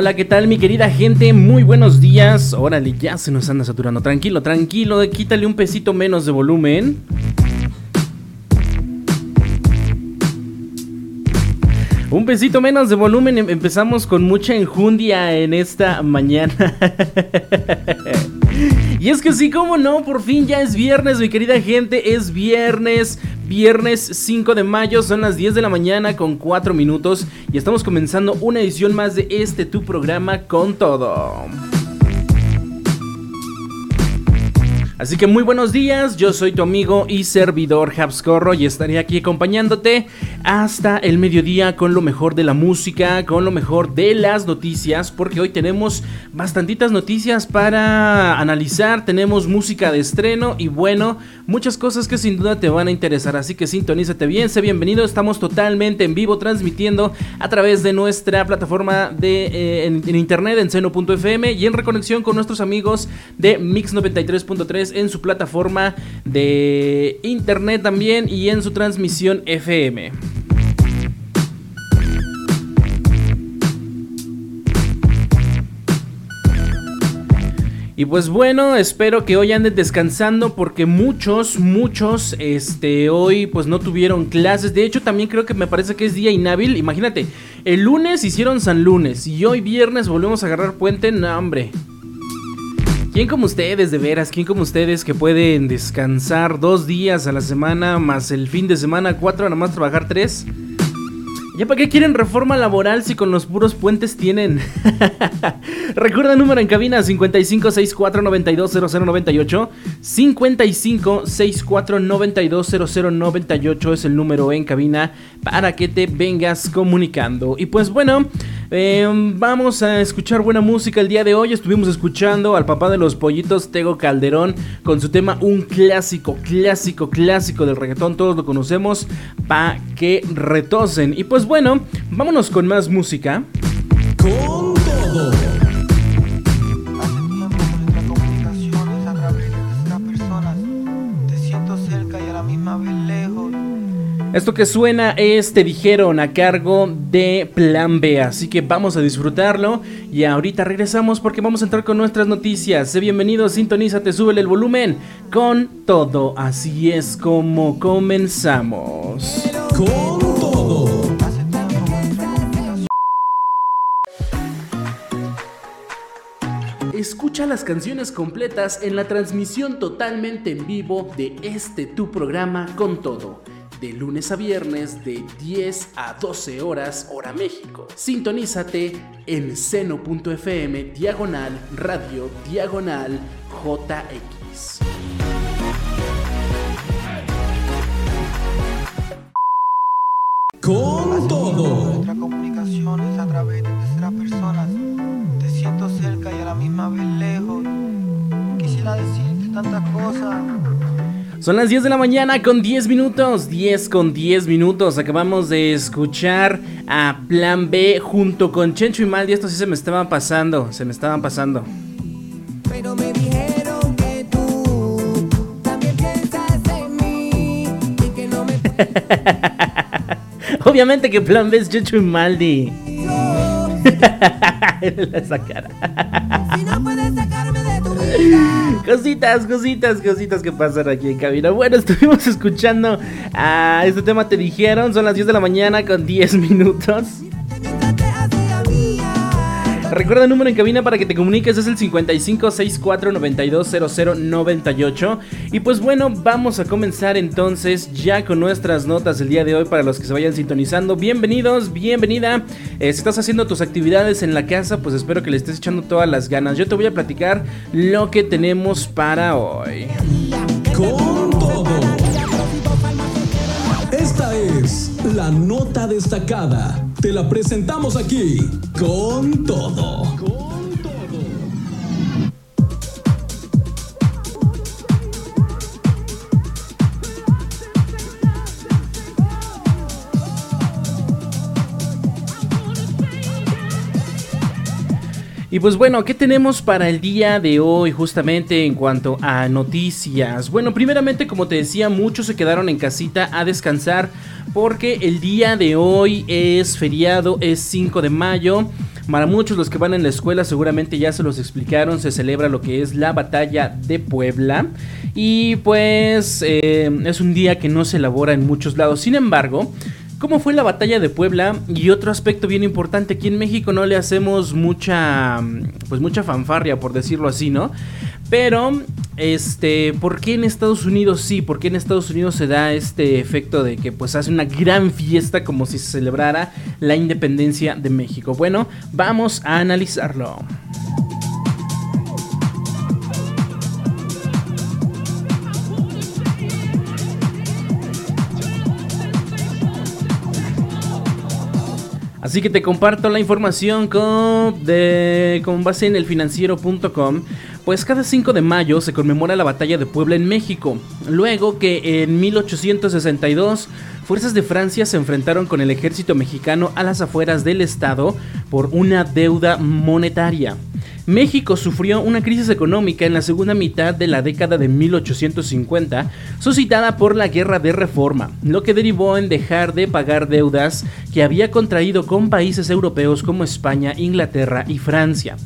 Hola, ¿qué tal mi querida gente? Muy buenos días. Órale, ya se nos anda saturando. Tranquilo, tranquilo, quítale un pesito menos de volumen. Un pesito menos de volumen, em, empezamos con mucha enjundia en esta mañana. y es que sí, como no, por fin ya es viernes, mi querida gente, es viernes. Viernes 5 de mayo, son las 10 de la mañana con 4 minutos y estamos comenzando una edición más de este tu programa con todo. Así que muy buenos días, yo soy tu amigo y servidor Habscorro y estaré aquí acompañándote hasta el mediodía con lo mejor de la música, con lo mejor de las noticias, porque hoy tenemos bastantitas noticias para analizar, tenemos música de estreno y bueno, muchas cosas que sin duda te van a interesar, así que sintonízate bien, sé bienvenido, estamos totalmente en vivo transmitiendo a través de nuestra plataforma de, eh, en, internet en seno.fm y en reconexión con nuestros amigos de Mix 93.3 en su plataforma de internet también y en su transmisión FM. Y pues bueno, espero que hoy anden descansando porque muchos, muchos, este, hoy pues no tuvieron clases. De hecho, también creo que me parece que es día inhábil. Imagínate, el lunes hicieron San Lunes y hoy viernes volvemos a agarrar puente. No, hombre. ¿Quién como ustedes, de veras? ¿Quién como ustedes que pueden descansar dos días a la semana más el fin de semana, cuatro, nada más trabajar tres? ¿Ya para qué quieren reforma laboral si con los puros puentes tienen? Recuerda el número en cabina 5564920098. 5564920098 es el número en cabina para que te vengas comunicando. Y pues bueno, em, vamos a escuchar buena música el día de hoy. Estuvimos escuchando al papá de los pollitos, Tego Calderón, con su tema un clásico, clásico, clásico del reggaetón. Todos lo conocemos. Pa' que retosen. Y pues bueno, vámonos con más música. Con todo. Esto que suena es Te dijeron a cargo de Plan B, así que vamos a disfrutarlo y ahorita regresamos porque vamos a entrar con nuestras noticias. Sé bienvenido, sintonízate, súbele el volumen con todo, así es como comenzamos. Con todo. Escucha las canciones completas en la transmisión totalmente en vivo de este tu programa con todo de lunes a viernes de 10 a 12 horas hora México. Sintonízate en seno.fm diagonal radio diagonal JX. Con todo. Nuestra comunicación es a través de terceras personas. Te siento cerca y a la misma vez lejos. Quisiera decirte tantas cosas. Son las 10 de la mañana con 10 minutos. 10 con 10 minutos. Acabamos de escuchar a Plan B junto con Chencho y Maldi. Esto sí se me estaban pasando. Se me estaban pasando. Pero me dijeron que tú también piensas en mí y que no me Obviamente que Plan B es Chencho y Maldi. Esa cara. si no puedes Cositas, cositas, cositas que pasan aquí en cabina. Bueno, estuvimos escuchando a este tema, te dijeron, son las 10 de la mañana con 10 minutos. Recuerda el número en cabina para que te comuniques, es el 5564920098. Y pues bueno, vamos a comenzar entonces ya con nuestras notas del día de hoy para los que se vayan sintonizando. Bienvenidos, bienvenida. Eh, si estás haciendo tus actividades en la casa, pues espero que le estés echando todas las ganas. Yo te voy a platicar lo que tenemos para hoy. La nota destacada. Te la presentamos aquí con todo. Y pues bueno, ¿qué tenemos para el día de hoy justamente en cuanto a noticias? Bueno, primeramente como te decía, muchos se quedaron en casita a descansar porque el día de hoy es feriado, es 5 de mayo. Para muchos los que van en la escuela seguramente ya se los explicaron, se celebra lo que es la batalla de Puebla y pues eh, es un día que no se elabora en muchos lados. Sin embargo, ¿Cómo fue la batalla de Puebla? Y otro aspecto bien importante, aquí en México no le hacemos mucha, pues mucha fanfarria, por decirlo así, ¿no? Pero, este, ¿por qué en Estados Unidos sí? ¿Por qué en Estados Unidos se da este efecto de que pues hace una gran fiesta como si se celebrara la independencia de México? Bueno, vamos a analizarlo. Así que te comparto la información con, de, con base en elfinanciero.com. Pues cada 5 de mayo se conmemora la batalla de Puebla en México. Luego que en 1862 fuerzas de Francia se enfrentaron con el ejército mexicano a las afueras del estado por una deuda monetaria. México sufrió una crisis económica en la segunda mitad de la década de 1850, suscitada por la Guerra de Reforma, lo que derivó en dejar de pagar deudas que había contraído con países europeos como España, Inglaterra y Francia.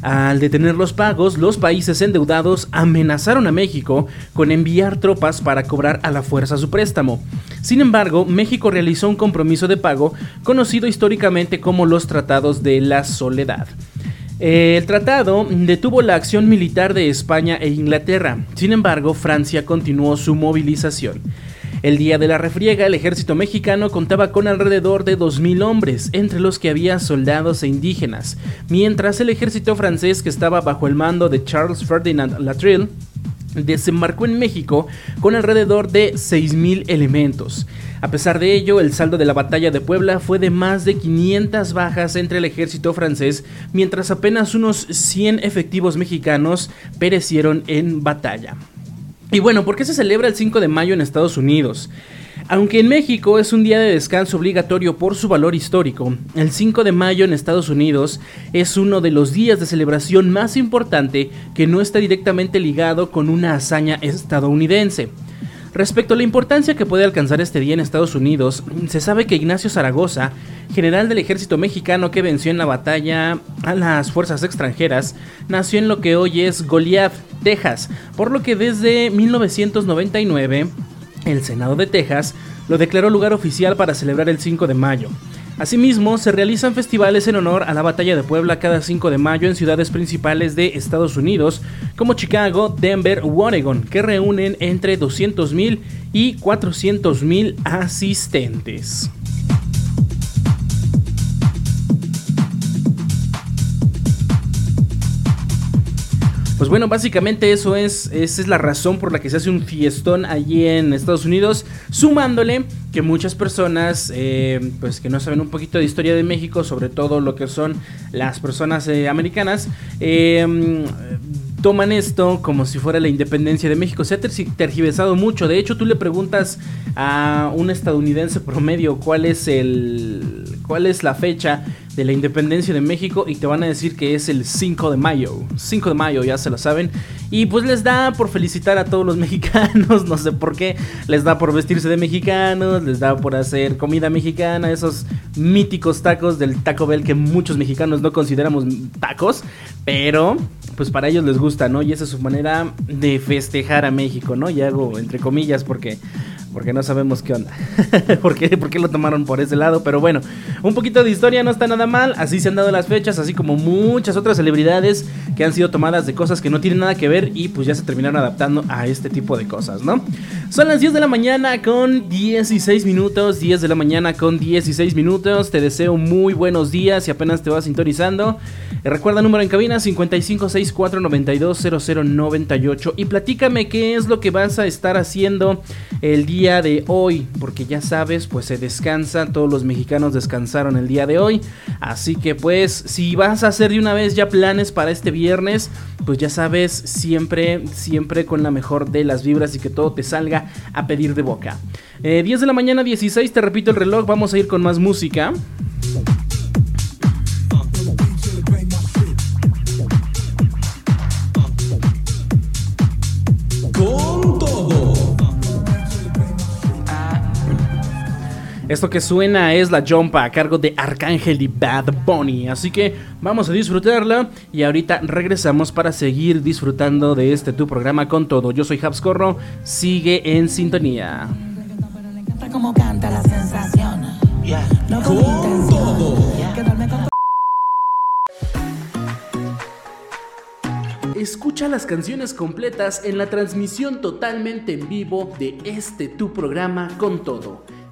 Al detener los pagos, los países endeudados amenazaron a México con enviar tropas para cobrar a la fuerza su préstamo. Sin embargo, México realizó un compromiso de pago conocido históricamente como los Tratados de la Soledad. El tratado detuvo la acción militar de España e Inglaterra, sin embargo Francia continuó su movilización. El día de la refriega, el ejército mexicano contaba con alrededor de 2.000 hombres, entre los que había soldados e indígenas, mientras el ejército francés, que estaba bajo el mando de Charles Ferdinand Latrille, desembarcó en México con alrededor de 6.000 elementos. A pesar de ello, el saldo de la batalla de Puebla fue de más de 500 bajas entre el ejército francés, mientras apenas unos 100 efectivos mexicanos perecieron en batalla. Y bueno, ¿por qué se celebra el 5 de mayo en Estados Unidos? Aunque en México es un día de descanso obligatorio por su valor histórico, el 5 de mayo en Estados Unidos es uno de los días de celebración más importante que no está directamente ligado con una hazaña estadounidense. Respecto a la importancia que puede alcanzar este día en Estados Unidos, se sabe que Ignacio Zaragoza, general del ejército mexicano que venció en la batalla a las fuerzas extranjeras, nació en lo que hoy es Goliath, Texas, por lo que desde 1999 el Senado de Texas lo declaró lugar oficial para celebrar el 5 de mayo. Asimismo, se realizan festivales en honor a la Batalla de Puebla cada 5 de mayo en ciudades principales de Estados Unidos, como Chicago, Denver u Oregon, que reúnen entre 200.000 y 400.000 asistentes. Pues bueno, básicamente eso es, esa es la razón por la que se hace un fiestón allí en Estados Unidos, sumándole que muchas personas, eh, pues que no saben un poquito de historia de México, sobre todo lo que son las personas eh, americanas, eh, toman esto como si fuera la independencia de México. Se ha tergiversado mucho. De hecho, tú le preguntas a un estadounidense promedio cuál es el cuál es la fecha de la independencia de México y te van a decir que es el 5 de mayo. 5 de mayo, ya se lo saben. Y pues les da por felicitar a todos los mexicanos, no sé por qué. Les da por vestirse de mexicanos, les da por hacer comida mexicana, esos míticos tacos del Taco Bell que muchos mexicanos no consideramos tacos, pero pues para ellos les gusta, ¿no? Y esa es su manera de festejar a México, ¿no? Y hago entre comillas porque porque no sabemos qué onda. ¿Por, qué, ¿Por qué lo tomaron por ese lado? Pero bueno, un poquito de historia no está nada mal. Así se han dado las fechas, así como muchas otras celebridades que han sido tomadas de cosas que no tienen nada que ver y pues ya se terminaron adaptando a este tipo de cosas, ¿no? Son las 10 de la mañana con 16 minutos. 10 de la mañana con 16 minutos. Te deseo muy buenos días si apenas te vas sintonizando. Recuerda número en cabina 5564920098 y platícame qué es lo que vas a estar haciendo el día de hoy, porque ya sabes, pues se descansa, todos los mexicanos descansaron el día de hoy, así que pues si vas a hacer de una vez ya planes para este viernes, pues ya sabes, siempre, siempre con la mejor de las vibras y que todo te salga a pedir de boca. Eh, 10 de la mañana 16, te repito el reloj, vamos a ir con más música. Esto que suena es la jumpa a cargo de Arcángel y Bad Bunny. Así que vamos a disfrutarla y ahorita regresamos para seguir disfrutando de este tu programa con todo. Yo soy Habscorro, sigue en sintonía. Escucha las canciones completas en la transmisión totalmente en vivo de este tu programa con todo.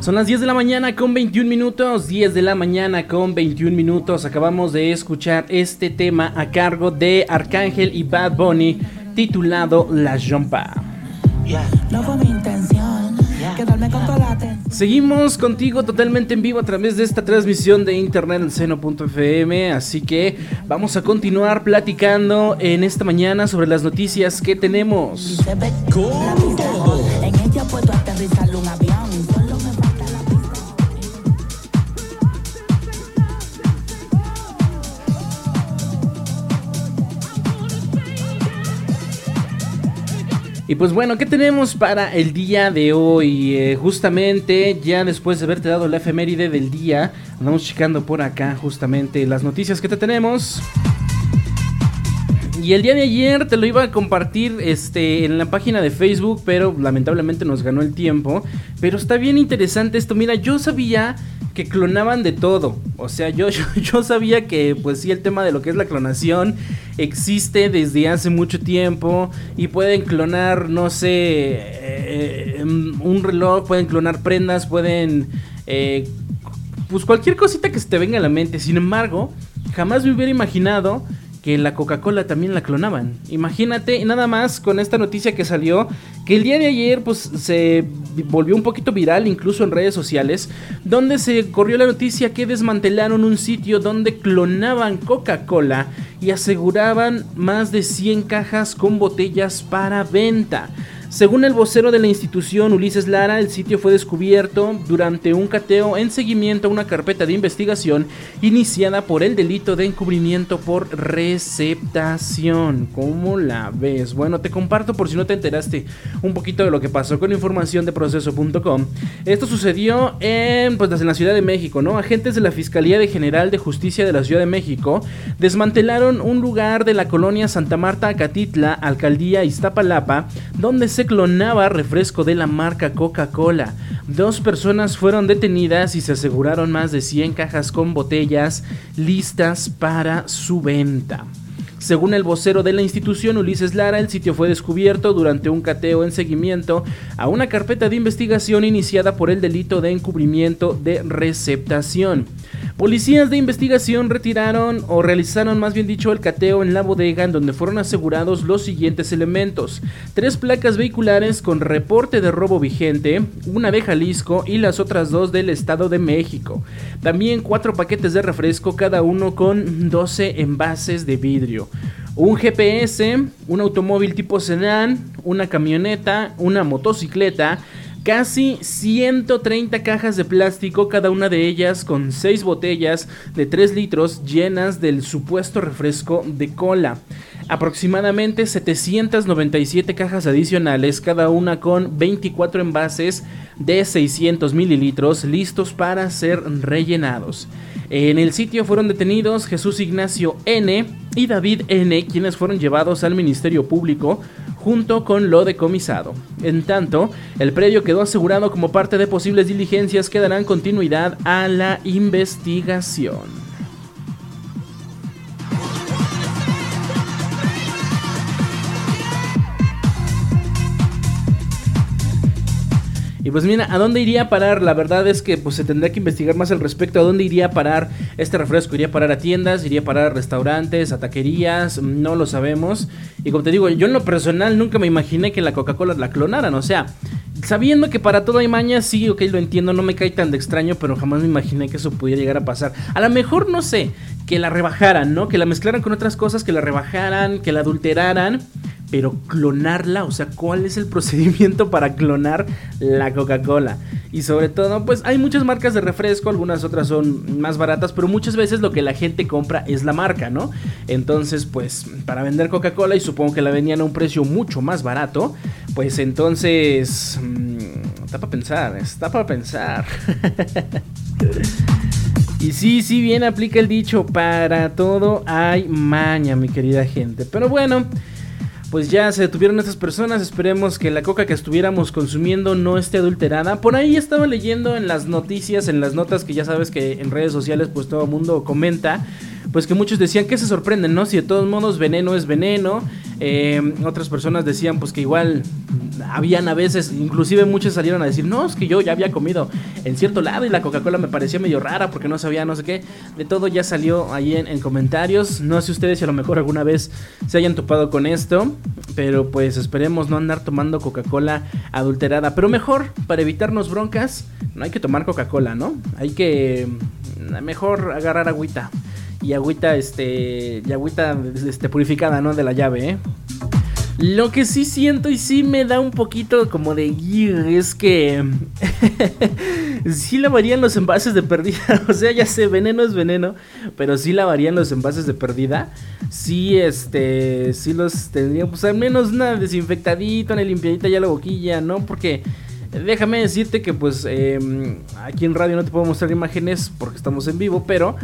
Son las 10 de la mañana con 21 minutos, 10 de la mañana con 21 minutos. Acabamos de escuchar este tema a cargo de Arcángel y Bad Bunny titulado La Jumpa. No fue mi intención. Quedarme con toda la atención. Seguimos contigo totalmente en vivo a través de esta transmisión de internet en seno.fm, así que vamos a continuar platicando en esta mañana sobre las noticias que tenemos. Se Y pues bueno, ¿qué tenemos para el día de hoy? Eh, justamente, ya después de haberte dado la efeméride del día, andamos checando por acá justamente las noticias que te tenemos. Y el día de ayer te lo iba a compartir este, en la página de Facebook, pero lamentablemente nos ganó el tiempo. Pero está bien interesante esto. Mira, yo sabía que clonaban de todo. O sea, yo, yo, yo sabía que, pues sí, el tema de lo que es la clonación existe desde hace mucho tiempo. Y pueden clonar, no sé, eh, eh, un reloj, pueden clonar prendas, pueden... eh, pues cualquier cosita que se te venga a la mente. Sin embargo, jamás me hubiera imaginado que la Coca-Cola también la clonaban. Imagínate, nada más con esta noticia que salió, que el día de ayer pues se volvió un poquito viral incluso en redes sociales, donde se corrió la noticia que desmantelaron un sitio donde clonaban Coca-Cola y aseguraban más de 100 cajas con botellas para venta. Según el vocero de la institución, Ulises Lara, el sitio fue descubierto durante un cateo en seguimiento a una carpeta de investigación iniciada por el delito de encubrimiento por receptación. ¿Cómo la ves? Bueno, te comparto por si no te enteraste un poquito de lo que pasó con información de proceso.com. Esto sucedió en, pues, en la Ciudad de México, ¿no? Agentes de la Fiscalía de General de Justicia de la Ciudad de México desmantelaron un lugar de la colonia Santa Marta, Acatitla, alcaldía Iztapalapa, donde se clonaba refresco de la marca Coca-Cola. Dos personas fueron detenidas y se aseguraron más de 100 cajas con botellas listas para su venta. Según el vocero de la institución, Ulises Lara, el sitio fue descubierto durante un cateo en seguimiento a una carpeta de investigación iniciada por el delito de encubrimiento de receptación. Policías de investigación retiraron o realizaron más bien dicho el cateo en la bodega en donde fueron asegurados los siguientes elementos. Tres placas vehiculares con reporte de robo vigente, una de Jalisco y las otras dos del Estado de México. También cuatro paquetes de refresco, cada uno con 12 envases de vidrio. Un GPS, un automóvil tipo sedán, una camioneta, una motocicleta, casi 130 cajas de plástico, cada una de ellas con 6 botellas de 3 litros llenas del supuesto refresco de cola. Aproximadamente 797 cajas adicionales, cada una con 24 envases de 600 mililitros listos para ser rellenados. En el sitio fueron detenidos Jesús Ignacio N y David N, quienes fueron llevados al Ministerio Público junto con lo decomisado. En tanto, el predio quedó asegurado como parte de posibles diligencias que darán continuidad a la investigación. Pues mira, ¿a dónde iría a parar? La verdad es que pues se tendría que investigar más al respecto. ¿A dónde iría a parar este refresco? ¿Iría a parar a tiendas? ¿Iría a parar a restaurantes? ¿A taquerías? No lo sabemos. Y como te digo, yo en lo personal nunca me imaginé que la Coca-Cola la clonaran. O sea, sabiendo que para todo hay maña, sí, ok, lo entiendo, no me cae tan de extraño, pero jamás me imaginé que eso pudiera llegar a pasar. A lo mejor, no sé, que la rebajaran, ¿no? Que la mezclaran con otras cosas, que la rebajaran, que la adulteraran pero clonarla, o sea, ¿cuál es el procedimiento para clonar la Coca-Cola? Y sobre todo, pues hay muchas marcas de refresco, algunas otras son más baratas, pero muchas veces lo que la gente compra es la marca, ¿no? Entonces, pues para vender Coca-Cola, y supongo que la vendían a un precio mucho más barato, pues entonces... Mmm, está para pensar, está para pensar. Y sí, sí, bien aplica el dicho, para todo hay maña, mi querida gente. Pero bueno, pues ya se detuvieron estas personas. Esperemos que la coca que estuviéramos consumiendo no esté adulterada. Por ahí estaba leyendo en las noticias, en las notas que ya sabes que en redes sociales pues todo el mundo comenta. Pues que muchos decían que se sorprenden, ¿no? Si de todos modos veneno es veneno. Eh, otras personas decían pues que igual habían a veces, inclusive muchos salieron a decir, no, es que yo ya había comido en cierto lado y la Coca-Cola me parecía medio rara porque no sabía no sé qué. De todo ya salió ahí en, comentarios. No sé ustedes si a lo mejor alguna vez se hayan topado con esto, pero pues esperemos no andar tomando Coca-Cola adulterada. Pero mejor, para evitarnos broncas, no hay que tomar Coca-Cola, ¿no? Hay que mejor agarrar agüita. Y agüita, este, y agüita este, purificada, ¿no? De la llave, ¿eh? Lo que sí siento y sí me da un poquito como de es que sí lavarían los envases de perdida. O sea, ya sé, veneno es veneno, pero sí lavarían los envases de perdida. Sí, este, sí los tendrían, pues al menos una desinfectadita, una limpiadita ya la boquilla, ¿no? Porque déjame decirte que pues em, aquí en radio no te puedo mostrar imágenes porque estamos en vivo, pero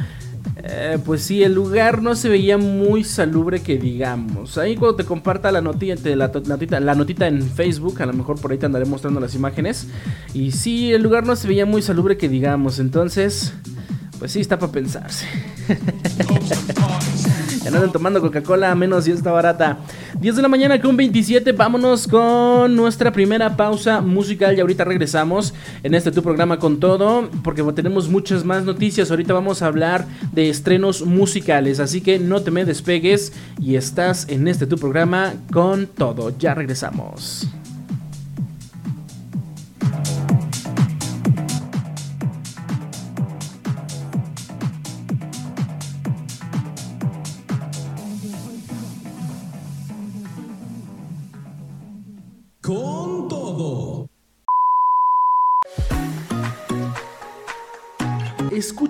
eh, pues sí, el lugar no se veía muy salubre que digamos. Ahí cuando te comparta la notita, la, notita, la notita en Facebook, a lo mejor por ahí te andaré mostrando las imágenes. Y sí, el lugar no se veía muy salubre que digamos. Entonces, pues sí, está para pensarse. Ya no tomando Coca-Cola, menos si está barata. 10 de la mañana con 27, vámonos con nuestra primera pausa musical y ahorita regresamos en este tu programa con todo, porque tenemos muchas más noticias. Ahorita vamos a hablar de estrenos musicales, así que no te me despegues y estás en este tu programa con todo. Ya regresamos.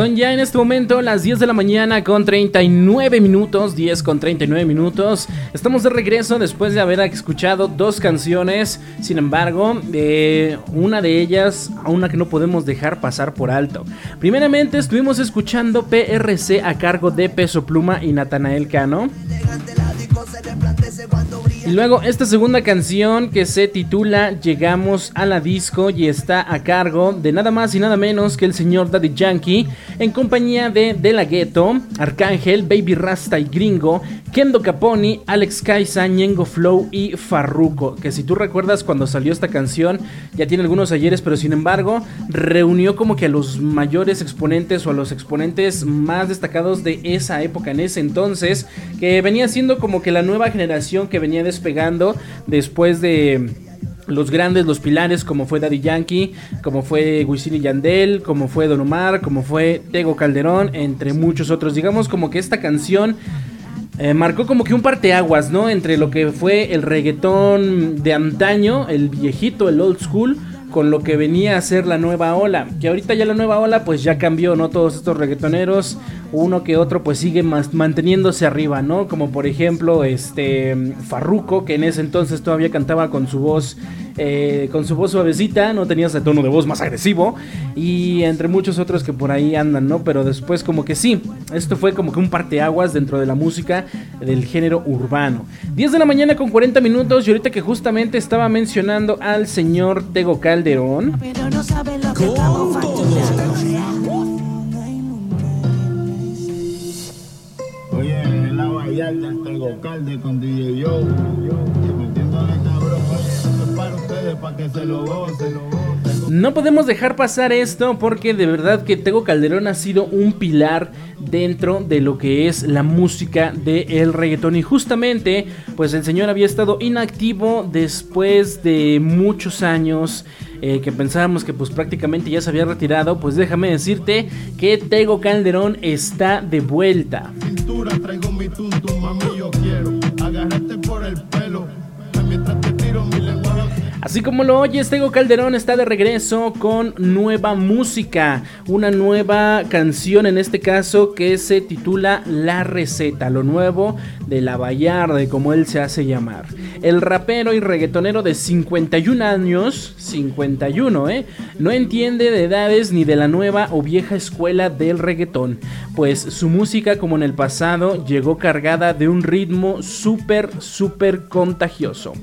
Son ya en este momento las 10 de la mañana con 39 minutos, 10 con 39 minutos. Estamos de regreso después de haber escuchado dos canciones. Sin embargo, eh, una de ellas, una que no podemos dejar pasar por alto. Primeramente estuvimos escuchando PRC a cargo de Peso Pluma y Natanael Cano. Y luego esta segunda canción que se titula Llegamos a la disco y está a cargo de nada más y nada menos que el señor Daddy Yankee en compañía de De La Ghetto, Arcángel, Baby Rasta y Gringo, Kendo Caponi, Alex Kaisa, Ñengo Flow y Farruko. Que si tú recuerdas cuando salió esta canción ya tiene algunos ayeres, pero sin embargo reunió como que a los mayores exponentes o a los exponentes más destacados de esa época en ese entonces, que venía siendo como que la nueva generación que venía despegando después de los grandes, los pilares, como fue Daddy Yankee, como fue Wisin y Yandel, como fue Don Omar, como fue Tego Calderón, entre muchos otros. Digamos como que esta canción eh, marcó como que un parteaguas, ¿no? Entre lo que fue el reggaetón de antaño, el viejito, el old school, con lo que venía a ser la nueva ola. Que ahorita ya la nueva ola pues ya cambió, ¿no? Todos estos reggaetoneros, uno que otro pues sigue más, manteniéndose arriba, ¿no? Como por ejemplo este Farruko, que en ese entonces todavía cantaba con su voz eh, con su voz suavecita, no tenía ese tono de voz más agresivo y entre muchos otros que por ahí andan, ¿no? Pero después como que sí, esto fue como que un parteaguas dentro de la música del género urbano. 10 de la mañana con 40 minutos y ahorita que justamente estaba mencionando al señor Tego Calderón. Pero no saben lo que gocen. No podemos dejar pasar esto porque de verdad que Tego Calderón ha sido un pilar dentro de lo que es la música del reggaetón y justamente pues el señor había estado inactivo después de muchos años eh, que pensábamos que pues prácticamente ya se había retirado pues déjame decirte que Tego Calderón está de vuelta. Cintura, traigo mi mami, yo quiero agarrarte por el Así como lo oyes, Tego Calderón está de regreso con nueva música, una nueva canción en este caso que se titula La Receta, lo nuevo de la Vallarde, como él se hace llamar. El rapero y reggaetonero de 51 años, 51, ¿eh? No entiende de edades ni de la nueva o vieja escuela del reggaetón, pues su música como en el pasado llegó cargada de un ritmo súper, súper contagioso.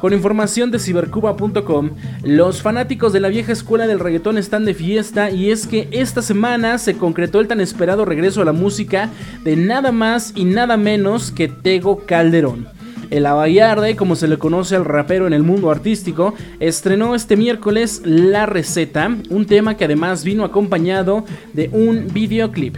Con información de cibercuba.com, los fanáticos de la vieja escuela del reggaetón están de fiesta y es que esta semana se concretó el tan esperado regreso a la música de nada más y nada menos que Tego Calderón. El Abayarde, como se le conoce al rapero en el mundo artístico, estrenó este miércoles La Receta, un tema que además vino acompañado de un videoclip.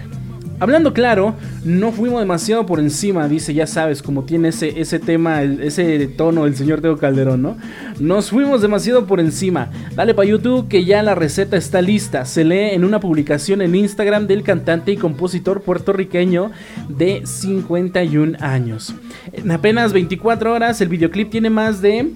Hablando claro, no fuimos demasiado por encima, dice, ya sabes, como tiene ese, ese tema, ese tono el señor Teo Calderón, ¿no? Nos fuimos demasiado por encima. Dale pa' YouTube que ya la receta está lista. Se lee en una publicación en Instagram del cantante y compositor puertorriqueño de 51 años. En apenas 24 horas, el videoclip tiene más de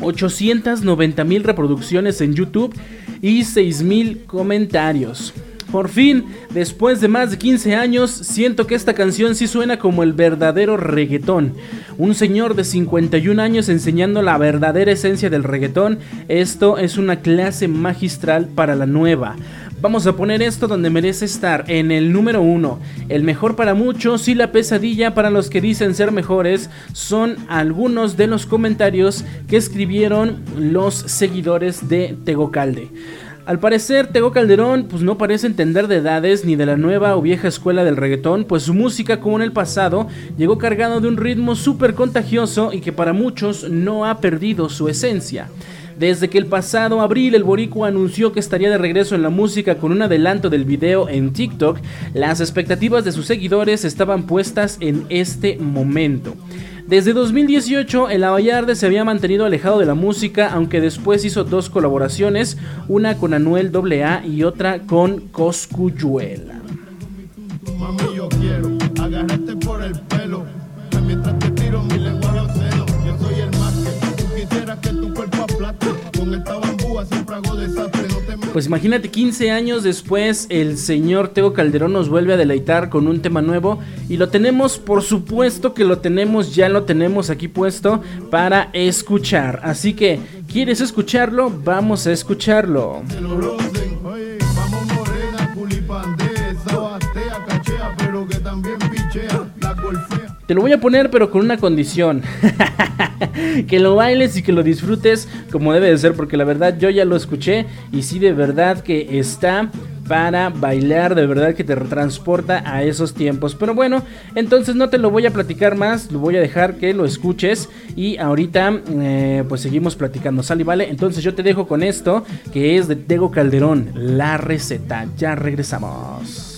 890 mil reproducciones en YouTube y 6 mil comentarios. Por fin, después de más de 15 años, siento que esta canción sí suena como el verdadero reggaetón. Un señor de 51 años enseñando la verdadera esencia del reggaetón. Esto es una clase magistral para la nueva. Vamos a poner esto donde merece estar, en el número uno. El mejor para muchos y la pesadilla para los que dicen ser mejores son algunos de los comentarios que escribieron los seguidores de Tegocalde. Al parecer, Tego Calderón pues no parece entender de edades ni de la nueva o vieja escuela del reggaetón, pues su música como en el pasado llegó cargado de un ritmo súper contagioso y que para muchos no ha perdido su esencia. Desde que el pasado abril el boricua anunció que estaría de regreso en la música con un adelanto del video en TikTok, las expectativas de sus seguidores estaban puestas en este momento. Desde 2018, el Abayarde se había mantenido alejado de la música, aunque después hizo dos colaboraciones, una con Anuel AA y otra con Coscuyuela. Mientras te tiro mi lengua a los senos. Yo soy el más que tú quisieras que tu cuerpo aplaste. Con esta bambúa siempre hago desastre. Pues imagínate, 15 años después, el señor Teo Calderón nos vuelve a deleitar con un tema nuevo. Y lo tenemos, por supuesto que lo tenemos, ya lo tenemos aquí puesto para escuchar. Así que, ¿quieres escucharlo? Vamos a escucharlo. Te lo voy a poner pero con una condición. que lo bailes y que lo disfrutes como debe de ser porque la verdad yo ya lo escuché y sí de verdad que está para bailar, de verdad que te transporta a esos tiempos. Pero bueno, entonces no te lo voy a platicar más, lo voy a dejar que lo escuches y ahorita eh, pues seguimos platicando, ¿sale? Vale, entonces yo te dejo con esto que es de Tego Calderón, la receta. Ya regresamos.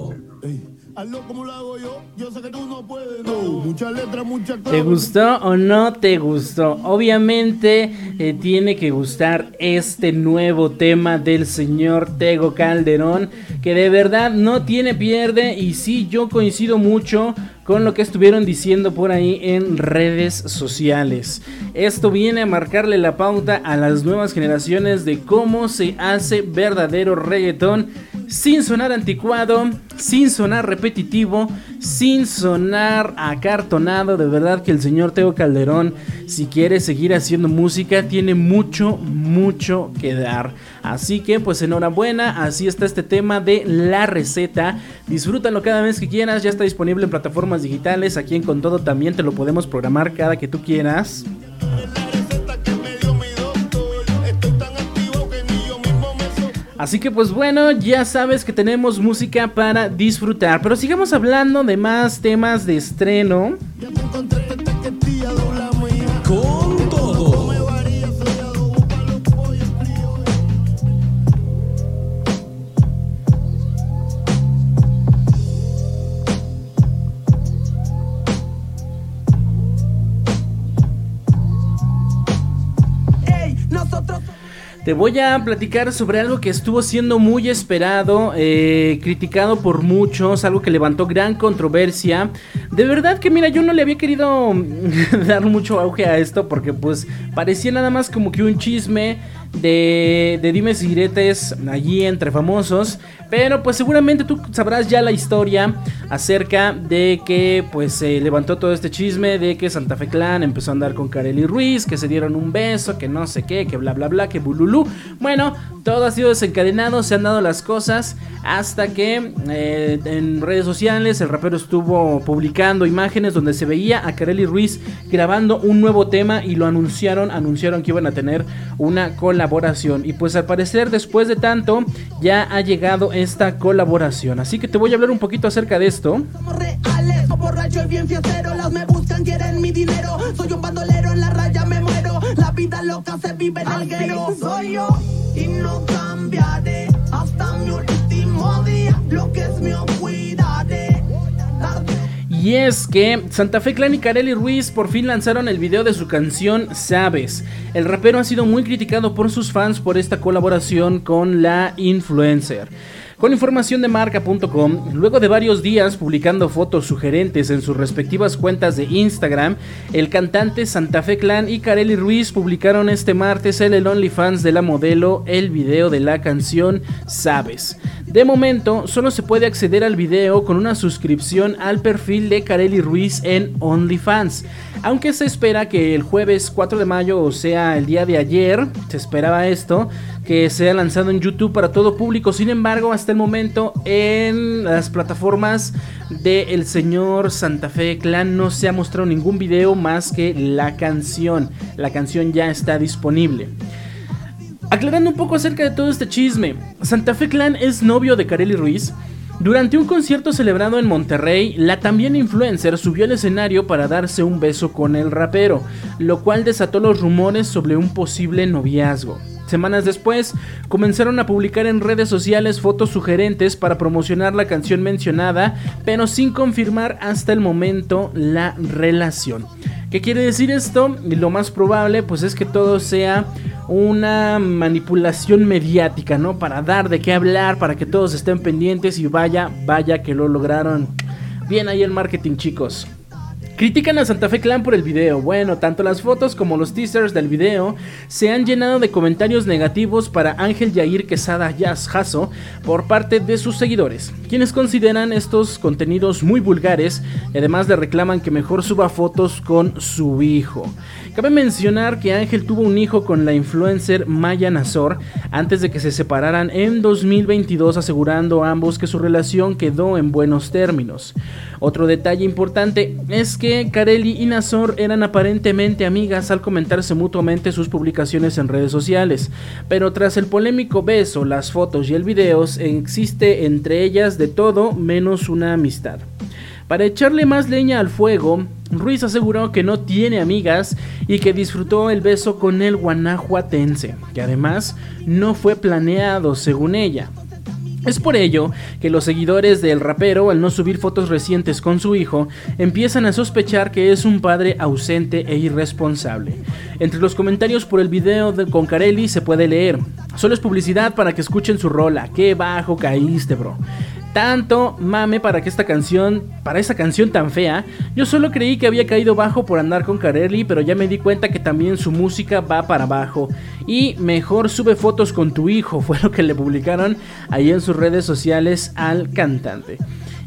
Ey, hazlo como lo hago yo, yo sé que tú no puedes, no. Mucha letra, mucha ¿Te gustó o no te gustó? Obviamente eh, tiene que gustar este nuevo tema del señor Tego Calderón, que de verdad no tiene pierde y sí yo coincido mucho con lo que estuvieron diciendo por ahí en redes sociales. Esto viene a marcarle la pauta a las nuevas generaciones de cómo se hace verdadero reggaetón sin sonar anticuado, sin sonar repetitivo, sin sonar acartonado. De verdad que el señor Teo Calderón, si quiere seguir haciendo música, tiene mucho, mucho que dar. Así que pues enhorabuena, así está este tema de la receta. Disfrútalo cada vez que quieras, ya está disponible en plataformas digitales. Aquí en Con Todo también te lo podemos programar cada que tú quieras. Así que pues bueno, ya sabes que tenemos música para disfrutar. Pero sigamos hablando de más temas de estreno. Ya encontré Te voy a platicar sobre algo que estuvo siendo muy esperado, eh, criticado por muchos, algo que levantó gran controversia. De verdad que mira, yo no le había querido dar mucho auge a esto porque pues parecía nada más como que un chisme de, de dimes y diretes allí entre famosos. Pero pues seguramente tú sabrás ya la historia acerca de que pues se levantó todo este chisme de que Santa Fe Clan empezó a andar con Kareli Ruiz, que se dieron un beso, que no sé qué, que bla bla bla, que bululú. Bueno, todo ha sido desencadenado, se han dado las cosas hasta que eh, en redes sociales el rapero estuvo publicando imágenes donde se veía a Kareli Ruiz grabando un nuevo tema y lo anunciaron, anunciaron que iban a tener una colaboración. Y pues al parecer después de tanto ya ha llegado esta colaboración. Así que te voy a hablar un poquito acerca de esto. somos reales, soy borracho y bien fiestero. Las me buscan, quieren mi dinero. Soy un bandolero, en la raya me muero. La vida loca se vive en alguero. Soy yo y no cambiaré hasta mi último día. Lo que es mío, cuidaré. Tarde Y es que Santa Fe Clan y Kareli Ruiz por fin lanzaron el video de su canción Sabes. El rapero ha sido muy criticado por sus fans por esta colaboración con la influencer. Con información de marca.com, luego de varios días publicando fotos sugerentes en sus respectivas cuentas de Instagram, el cantante Santa Fe Clan y Kareli Ruiz publicaron este martes en el OnlyFans de la modelo el video de la canción Sabes. De momento, solo se puede acceder al video con una suscripción al perfil de Kareli Ruiz en OnlyFans. Aunque se espera que el jueves 4 de mayo, o sea, el día de ayer, se esperaba esto, que sea lanzado en YouTube para todo público. Sin embargo, hasta el momento en las plataformas del señor Santa Fe Clan no se ha mostrado ningún video más que la canción. La canción ya está disponible. Aclarando un poco acerca de todo este chisme, Santa Fe Clan es novio de Kareli Ruiz. Durante un concierto celebrado en Monterrey, la también influencer subió al escenario para darse un beso con el rapero, lo cual desató los rumores sobre un posible noviazgo. Semanas después, comenzaron a publicar en redes sociales fotos sugerentes para promocionar la canción mencionada, pero sin confirmar hasta el momento la relación. ¿Qué quiere decir esto? Lo más probable pues es que todo sea una manipulación mediática, ¿no? Para dar de qué hablar, para que todos estén pendientes y vaya, vaya que lo lograron. Bien ahí el marketing, chicos. Critican a Santa Fe Clan por el video. Bueno, tanto las fotos como los teasers del video se han llenado de comentarios negativos para Ángel Yair Quesada Jasso por parte de sus seguidores, quienes consideran estos contenidos muy vulgares y además le reclaman que mejor suba fotos con su hijo. Cabe mencionar que Ángel tuvo un hijo con la influencer Maya Nazor antes de que se separaran en 2022, asegurando a ambos que su relación quedó en buenos términos. Otro detalle importante es que Carelli y Nazor eran aparentemente amigas al comentarse mutuamente sus publicaciones en redes sociales, pero tras el polémico beso, las fotos y el video existe entre ellas de todo menos una amistad. Para echarle más leña al fuego, Ruiz aseguró que no tiene amigas y que disfrutó el beso con el guanajuatense, que además no fue planeado según ella. Es por ello que los seguidores del rapero, al no subir fotos recientes con su hijo, empiezan a sospechar que es un padre ausente e irresponsable. Entre los comentarios por el video de, con Carelli se puede leer, solo es publicidad para que escuchen su rola, qué bajo caíste bro tanto mame para que esta canción, para esa canción tan fea, yo solo creí que había caído bajo por andar con Carelli, pero ya me di cuenta que también su música va para abajo. Y mejor sube fotos con tu hijo, fue lo que le publicaron ahí en sus redes sociales al cantante.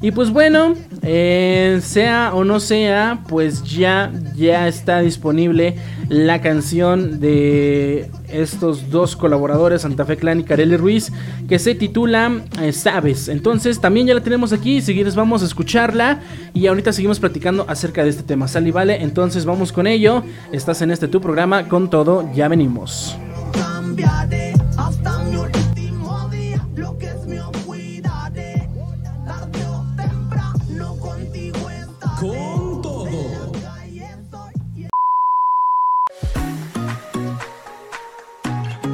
Y pues bueno, eh, sea o no sea, pues ya, ya está disponible la canción de estos dos colaboradores, Santa Fe Clan y Carelli Ruiz, que se titula eh, Sabes. Entonces también ya la tenemos aquí, si quieres vamos a escucharla y ahorita seguimos platicando acerca de este tema. Sal y vale, entonces vamos con ello. Estás en este tu programa, con todo, ya venimos.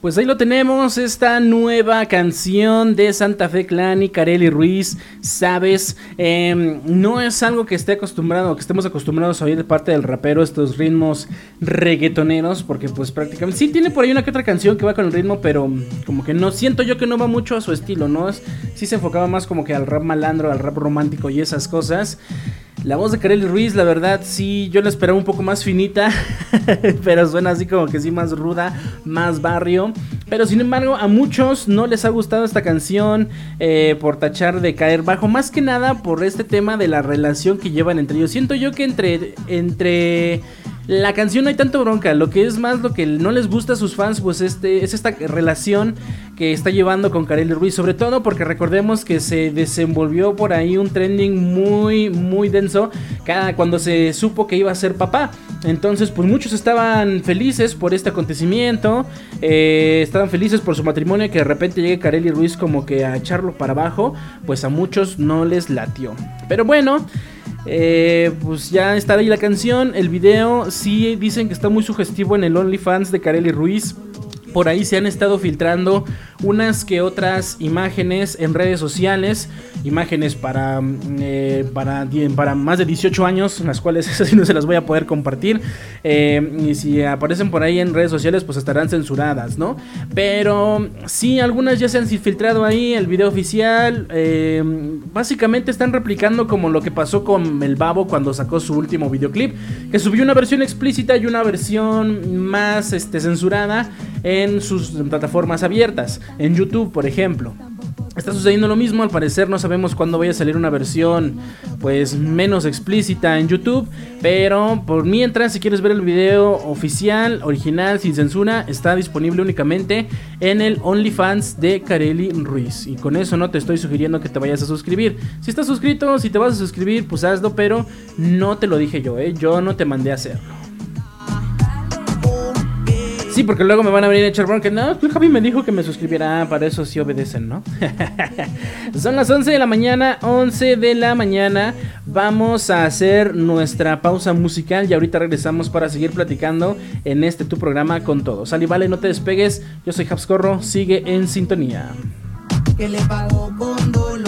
Pues ahí lo tenemos, esta nueva canción de Santa Fe Clan y Carelli Ruiz, sabes, em, no es algo que esté acostumbrado, que estemos acostumbrados a oír de parte del rapero estos ritmos reggaetoneros, porque pues prácticamente sí tiene por ahí una que otra canción que va con el ritmo, pero como que no siento yo que no va mucho a su estilo, ¿no? Sí se enfocaba más como que al rap malandro, al rap romántico y esas cosas. La voz de Kareli Ruiz, la verdad, sí, yo la esperaba un poco más finita, pero suena así como que sí más ruda, más barrio. Pero sin embargo, a muchos no les ha gustado esta canción eh, por tachar de caer bajo, más que nada por este tema de la relación que llevan entre ellos. Siento yo que entre, entre la canción no hay tanto bronca, lo que es más lo que no les gusta a sus fans, pues este, es esta relación que está llevando con Kareli Ruiz, sobre todo porque recordemos que se desenvolvió por ahí un trending muy, muy denso cada, cuando se supo que iba a ser papá. Entonces, pues muchos estaban felices por este acontecimiento, eh, estaban felices por su matrimonio, que de repente llegue Kareli Ruiz como que a echarlo para abajo, pues a muchos no les latió. Pero bueno. Eh, pues ya está ahí la canción. El video sí dicen que está muy sugestivo en el OnlyFans de Kareli Ruiz. Por ahí se han estado filtrando unas que otras imágenes en redes sociales, imágenes para, mm, eh, para, para más de 18 años, las cuales esas no se las voy a poder compartir. Eh, y si aparecen por ahí en redes sociales, pues estarán censuradas, ¿no? Pero sí, algunas ya se han filtrado ahí, el video oficial. Eh, básicamente están replicando como lo que pasó con el Babo cuando sacó su último videoclip, que subió una versión explícita y una versión más este, censurada en sus plataformas abiertas en YouTube, por ejemplo. Está sucediendo lo mismo, al parecer no sabemos cuándo vaya a salir una versión pues menos explícita en YouTube, pero por mientras si quieres ver el video oficial, original, sin censura, está disponible únicamente en el OnlyFans de Kareli Ruiz. Y con eso no te estoy sugiriendo que te vayas a suscribir. Si estás suscrito, si te vas a suscribir, pues hazlo, pero no te lo dije yo, ¿eh? yo no te mandé a hacerlo. Sí, porque luego me van a venir a echar bronca. No, pues Javi me dijo que me suscribiera. Ah, para eso sí obedecen, ¿no? Son las 11 de la mañana, 11 de la mañana. Vamos a hacer nuestra pausa musical y ahorita regresamos para seguir platicando en este tu programa con todo. Sal y vale, no te despegues. Yo soy Habscorro, sigue en sintonía. que le pago con.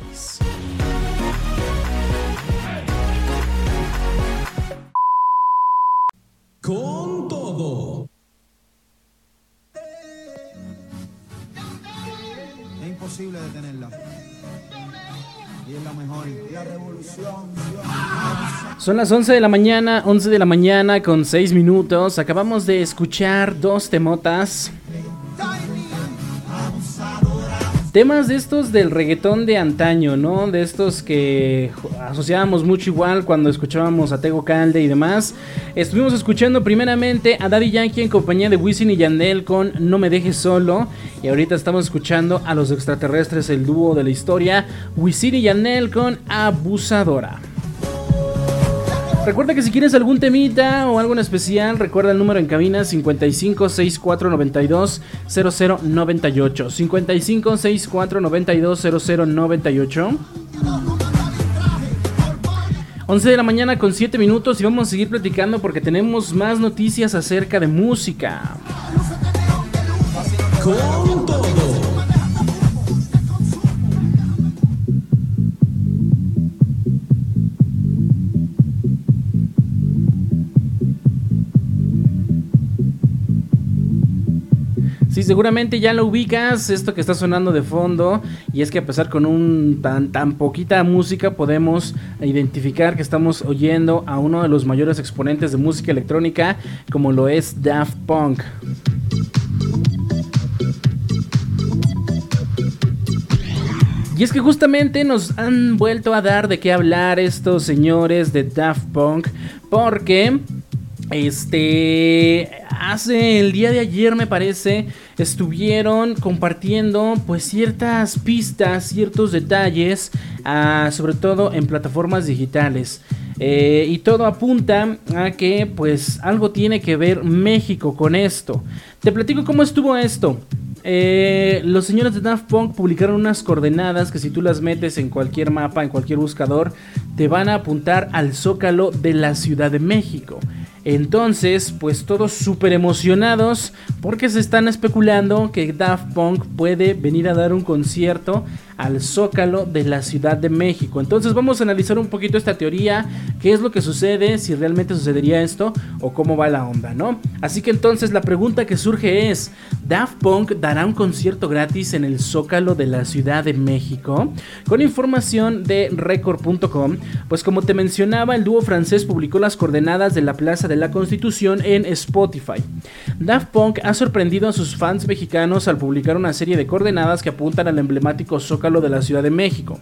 Son las 11 de la mañana, 11 de la mañana con 6 minutos. Acabamos de escuchar dos temotas. Temas de estos del reggaetón de antaño, ¿no? De estos que asociábamos mucho igual cuando escuchábamos a Tego Calde y demás. Estuvimos escuchando primeramente a Daddy Yankee en compañía de Wisin y Yandel con No me dejes solo. Y ahorita estamos escuchando a los extraterrestres, el dúo de la historia, Wisin y Yandel con Abusadora. Recuerda que si quieres algún temita o algo en especial, recuerda el número en cabina 55 64 92 00 98. 55 64 92 00 98. 11 de la mañana con 7 minutos y vamos a seguir platicando porque tenemos más noticias acerca de música. Con todo. Sí, seguramente ya lo ubicas, esto que está sonando de fondo, y es que a pesar con un tan, tan poquita música podemos identificar que estamos oyendo a uno de los mayores exponentes de música electrónica, como lo es Daft Punk. Y es que justamente nos han vuelto a dar de qué hablar estos señores de Daft Punk, porque este hace el día de ayer me parece estuvieron compartiendo pues ciertas pistas, ciertos detalles, ah, sobre todo en plataformas digitales. Eh, y todo apunta a que pues algo tiene que ver México con esto. Te platico cómo estuvo esto. Eh, los señores de Daft Punk publicaron unas coordenadas que si tú las metes en cualquier mapa, en cualquier buscador, te van a apuntar al zócalo de la Ciudad de México. Entonces, pues todos súper emocionados porque se están especulando que Daft Punk puede venir a dar un concierto al Zócalo de la Ciudad de México. Entonces vamos a analizar un poquito esta teoría, qué es lo que sucede, si realmente sucedería esto o cómo va la onda, ¿no? Así que entonces la pregunta que surge es, ¿Daft Punk dará un concierto gratis en el Zócalo de la Ciudad de México? Con información de record.com, pues como te mencionaba, el dúo francés publicó las coordenadas de la Plaza de la Constitución en Spotify. Daft Punk ha sorprendido a sus fans mexicanos al publicar una serie de coordenadas que apuntan al emblemático Zócalo de la Ciudad de México.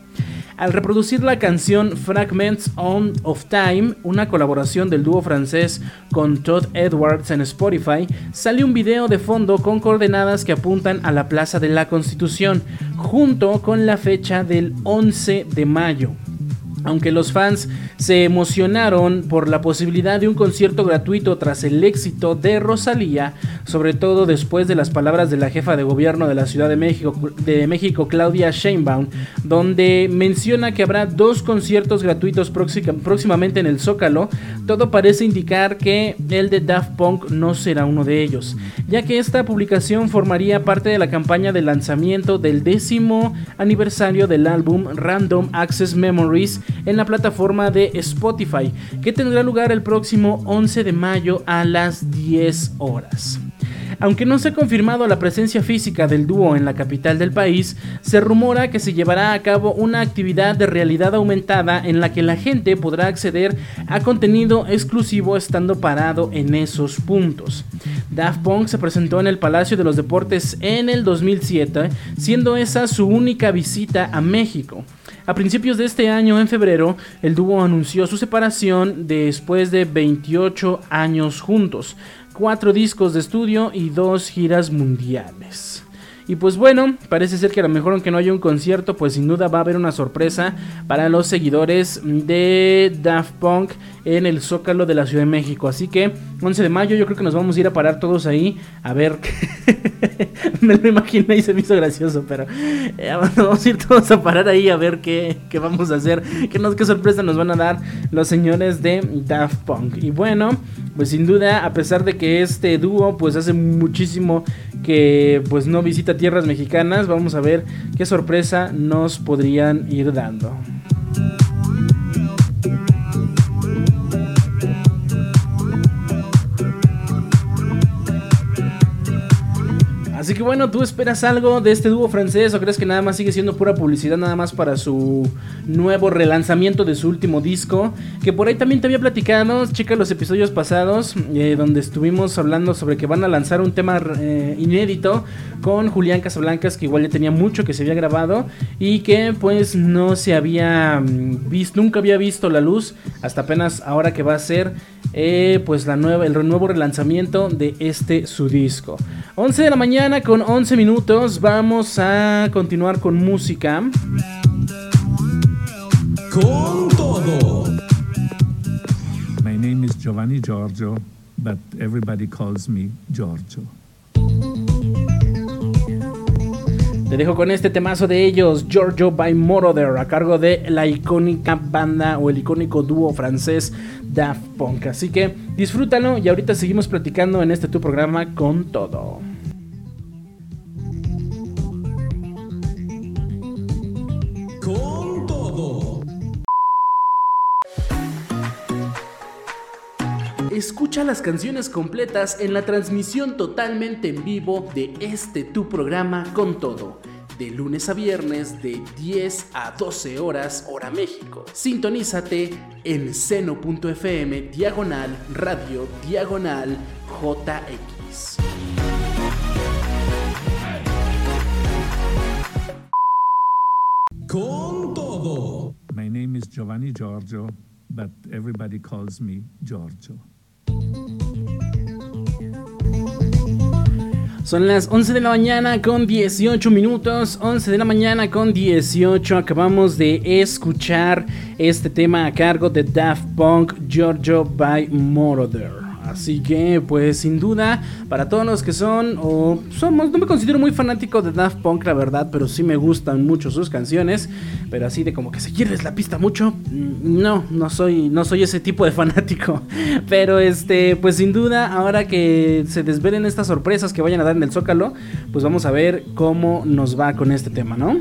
Al reproducir la canción Fragments on of Time, una colaboración del dúo francés con Todd Edwards en Spotify, sale un video de fondo con coordenadas que apuntan a la Plaza de la Constitución, junto con la fecha del 11 de mayo. Aunque los fans se emocionaron por la posibilidad de un concierto gratuito tras el éxito de Rosalía, sobre todo después de las palabras de la jefa de gobierno de la Ciudad de México, de México Claudia Sheinbaum, donde menciona que habrá dos conciertos gratuitos próxima- próximamente en el Zócalo, todo parece indicar que el de Daft Punk no será uno de ellos, ya que esta publicación formaría parte de la campaña de lanzamiento del décimo aniversario del álbum Random Access Memories en la plataforma de Spotify, que tendrá lugar el próximo 11 de mayo a las 10 horas. Aunque no se ha confirmado la presencia física del dúo en la capital del país, se rumora que se llevará a cabo una actividad de realidad aumentada en la que la gente podrá acceder a contenido exclusivo estando parado en esos puntos. Daft Punk se presentó en el Palacio de los Deportes en el 2007, siendo esa su única visita a México. A principios de este año, en febrero, el dúo anunció su separación después de 28 años juntos, cuatro discos de estudio y dos giras mundiales. Y pues bueno, parece ser que a lo mejor aunque no haya un concierto, pues sin duda va a haber una sorpresa para los seguidores de Daft Punk en el Zócalo de la Ciudad de México. Así que 11 de mayo yo creo que nos vamos a ir a parar todos ahí a ver. me lo imaginé y se me hizo gracioso, pero eh, vamos a ir todos a parar ahí a ver qué, qué vamos a hacer, qué, nos, qué sorpresa nos van a dar los señores de Daft Punk. Y bueno, pues sin duda, a pesar de que este dúo pues hace muchísimo que pues no visita tierras mexicanas, vamos a ver qué sorpresa nos podrían ir dando. Así que bueno, ¿tú esperas algo de este dúo francés o crees que nada más sigue siendo pura publicidad nada más para su nuevo relanzamiento de su último disco? Que por ahí también te había platicado, checa los episodios pasados eh, donde estuvimos hablando sobre que van a lanzar un tema eh, inédito con Julián Casablancas que igual ya tenía mucho que se había grabado y que pues no se había mm, visto, nunca había visto la luz hasta apenas ahora que va a ser eh, pues la nueva, el nuevo relanzamiento de este su disco. 11 de la mañana con 11 minutos, vamos a continuar con música. Con todo. My name is Giovanni Giorgio, but everybody calls me Giorgio. Te dejo con este temazo de ellos, Giorgio by Moroder, a cargo de la icónica banda o el icónico dúo francés Daft Punk. Así que disfrútalo y ahorita seguimos platicando en este tu programa con todo. Escucha las canciones completas en la transmisión totalmente en vivo de este tu programa con todo. De lunes a viernes de 10 a 12 horas hora México. Sintonízate en seno.fm diagonal radio diagonal JX. Con todo. My name is Giovanni Giorgio, but everybody calls me Giorgio. Son las 11 de la mañana con 18 minutos. 11 de la mañana con 18. Acabamos de escuchar este tema a cargo de Daft Punk, Giorgio by Moroder. Así que, pues sin duda, para todos los que son o somos, no me considero muy fanático de Daft Punk, la verdad, pero sí me gustan mucho sus canciones. Pero así de como que se quieres la pista mucho, mm, no, no soy, no soy ese tipo de fanático. Pero este, pues sin duda, ahora que se desvelen estas sorpresas que vayan a dar en el Zócalo, pues vamos a ver cómo nos va con este tema, ¿no?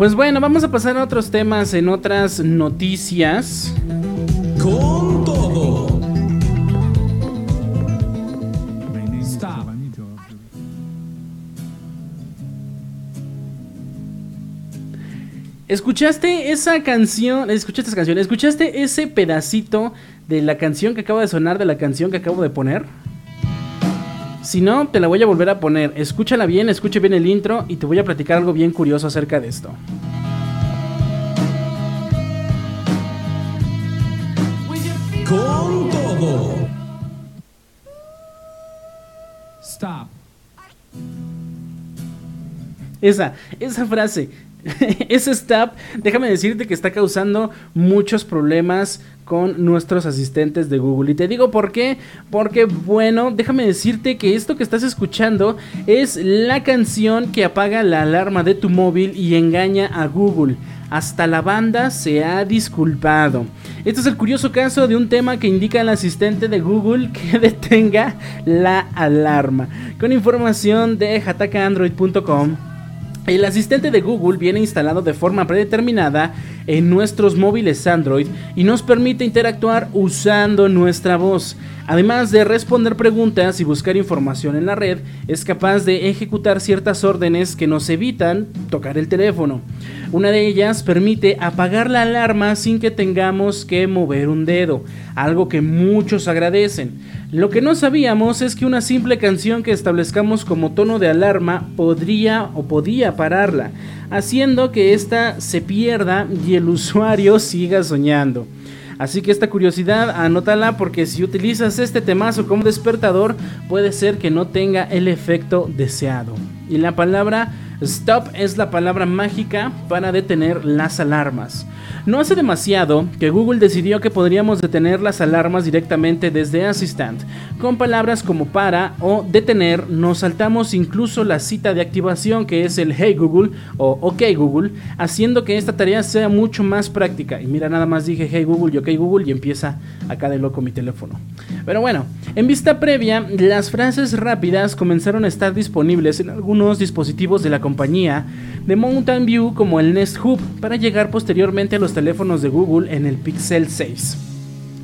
Pues bueno, vamos a pasar a otros temas en otras noticias. Con todo. ¿Escuchaste esa canción? ¿Escuchaste esa canción? ¿Escuchaste ese pedacito de la canción que acaba de sonar, de la canción que acabo de poner? Si no, te la voy a volver a poner. Escúchala bien, escuche bien el intro y te voy a platicar algo bien curioso acerca de esto. Con todo. Esa, esa frase. ese stop, déjame decirte que está causando muchos problemas con nuestros asistentes de Google. Y te digo por qué, porque bueno, déjame decirte que esto que estás escuchando es la canción que apaga la alarma de tu móvil y engaña a Google. Hasta la banda se ha disculpado. Este es el curioso caso de un tema que indica al asistente de Google que detenga la alarma. Con información de jatacaandroid.com. El asistente de Google viene instalado de forma predeterminada en nuestros móviles Android y nos permite interactuar usando nuestra voz. Además de responder preguntas y buscar información en la red, es capaz de ejecutar ciertas órdenes que nos evitan tocar el teléfono. Una de ellas permite apagar la alarma sin que tengamos que mover un dedo, algo que muchos agradecen. Lo que no sabíamos es que una simple canción que establezcamos como tono de alarma podría o podía pararla, haciendo que ésta se pierda y el usuario siga soñando. Así que esta curiosidad anótala porque si utilizas este temazo como despertador puede ser que no tenga el efecto deseado. Y la palabra Stop es la palabra mágica para detener las alarmas. No hace demasiado que Google decidió que podríamos detener las alarmas directamente desde Assistant. Con palabras como para o detener nos saltamos incluso la cita de activación que es el Hey Google o OK Google, haciendo que esta tarea sea mucho más práctica. Y mira, nada más dije Hey Google y OK Google y empieza acá de loco mi teléfono. Pero bueno, en vista previa, las frases rápidas comenzaron a estar disponibles en algunos dispositivos de la de Mountain View como el Nest Hub para llegar posteriormente a los teléfonos de Google en el Pixel 6.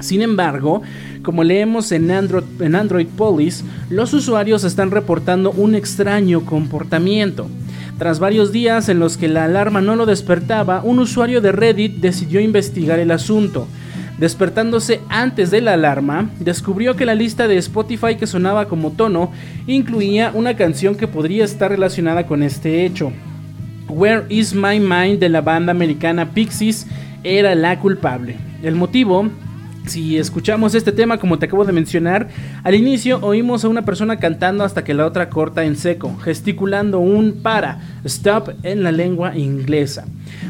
Sin embargo, como leemos en Android, en Android Police, los usuarios están reportando un extraño comportamiento. Tras varios días en los que la alarma no lo despertaba, un usuario de Reddit decidió investigar el asunto. Despertándose antes de la alarma, descubrió que la lista de Spotify que sonaba como tono incluía una canción que podría estar relacionada con este hecho. Where is My Mind de la banda americana Pixies era la culpable. El motivo si escuchamos este tema, como te acabo de mencionar, al inicio oímos a una persona cantando hasta que la otra corta en seco, gesticulando un para, stop en la lengua inglesa.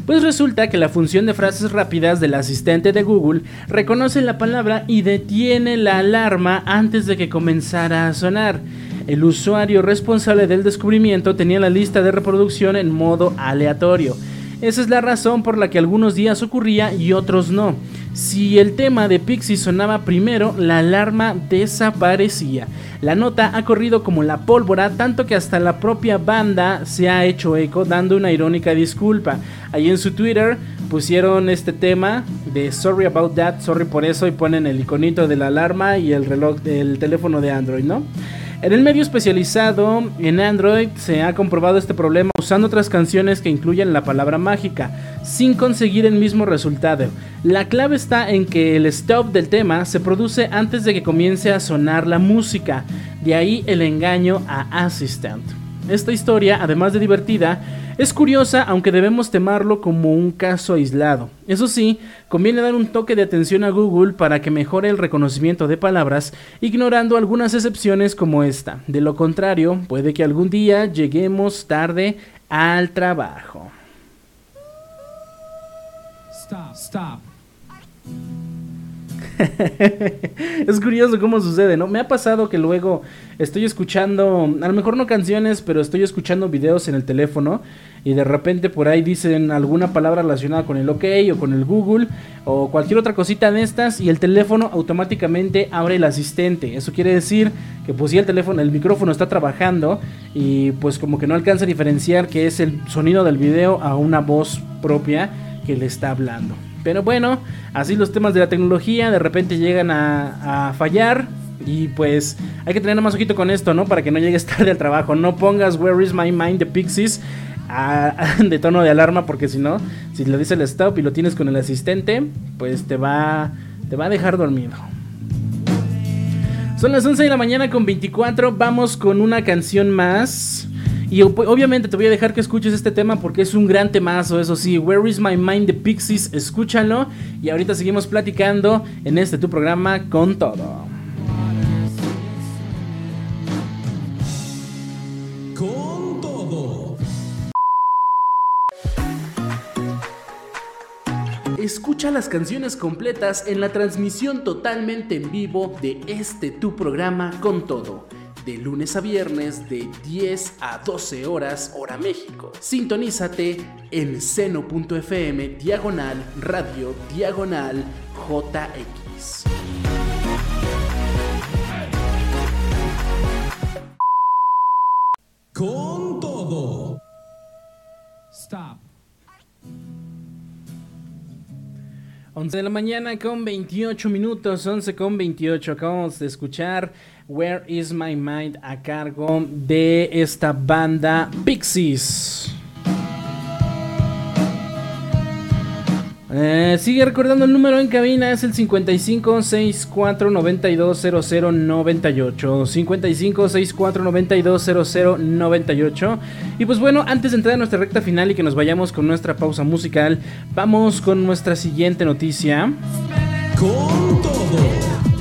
Pues resulta que la función de frases rápidas del asistente de Google reconoce la palabra y detiene la alarma antes de que comenzara a sonar. El usuario responsable del descubrimiento tenía la lista de reproducción en modo aleatorio. Esa es la razón por la que algunos días ocurría y otros no. Si el tema de Pixie sonaba primero, la alarma desaparecía. La nota ha corrido como la pólvora, tanto que hasta la propia banda se ha hecho eco dando una irónica disculpa. Ahí en su Twitter pusieron este tema de Sorry about that, sorry por eso y ponen el iconito de la alarma y el reloj del teléfono de Android, ¿no? En el medio especializado en Android se ha comprobado este problema usando otras canciones que incluyen la palabra mágica, sin conseguir el mismo resultado. La clave está en que el stop del tema se produce antes de que comience a sonar la música, de ahí el engaño a Assistant. Esta historia, además de divertida, es curiosa aunque debemos temarlo como un caso aislado. Eso sí, conviene dar un toque de atención a Google para que mejore el reconocimiento de palabras, ignorando algunas excepciones como esta. De lo contrario, puede que algún día lleguemos tarde al trabajo. es curioso cómo sucede, ¿no? Me ha pasado que luego estoy escuchando, a lo mejor no canciones, pero estoy escuchando videos en el teléfono y de repente por ahí dicen alguna palabra relacionada con el OK o con el Google o cualquier otra cosita de estas y el teléfono automáticamente abre el asistente. Eso quiere decir que pues si el teléfono, el micrófono está trabajando y pues como que no alcanza a diferenciar que es el sonido del video a una voz propia que le está hablando. Pero bueno, así los temas de la tecnología de repente llegan a, fallar. Y pues hay que tener más ojito con esto, ¿no? Para que no llegues tarde al trabajo. No pongas Where is my mind de Pixies de tono de alarma porque si no, si le dices el stop y lo tienes con el asistente, pues te va, te va a dejar dormido. Son las 11 de la mañana con 24, vamos con una canción más. Y ob- obviamente te voy a dejar que escuches este tema porque es un gran temazo, eso sí. Where is my mind de Pixies, escúchalo. Y ahorita seguimos platicando en este tu programa con todo. Con todo. escucha las canciones completas en la transmisión totalmente en vivo de este tu programa con todo de lunes a viernes de 10 a 12 horas hora México. Sintonízate en seno.fm diagonal radio diagonal JX. Con todo. Stop. 11 de la mañana con 28 minutos, 11 con 28. Acabamos de escuchar Where Is My Mind a cargo de esta banda Pixies. Eh, sigue recordando el número en cabina, es el 55 64 92 00 98. 55 64 92 00 98. Y pues bueno, antes de entrar a nuestra recta final y que nos vayamos con nuestra pausa musical, vamos con nuestra siguiente noticia. Con todo.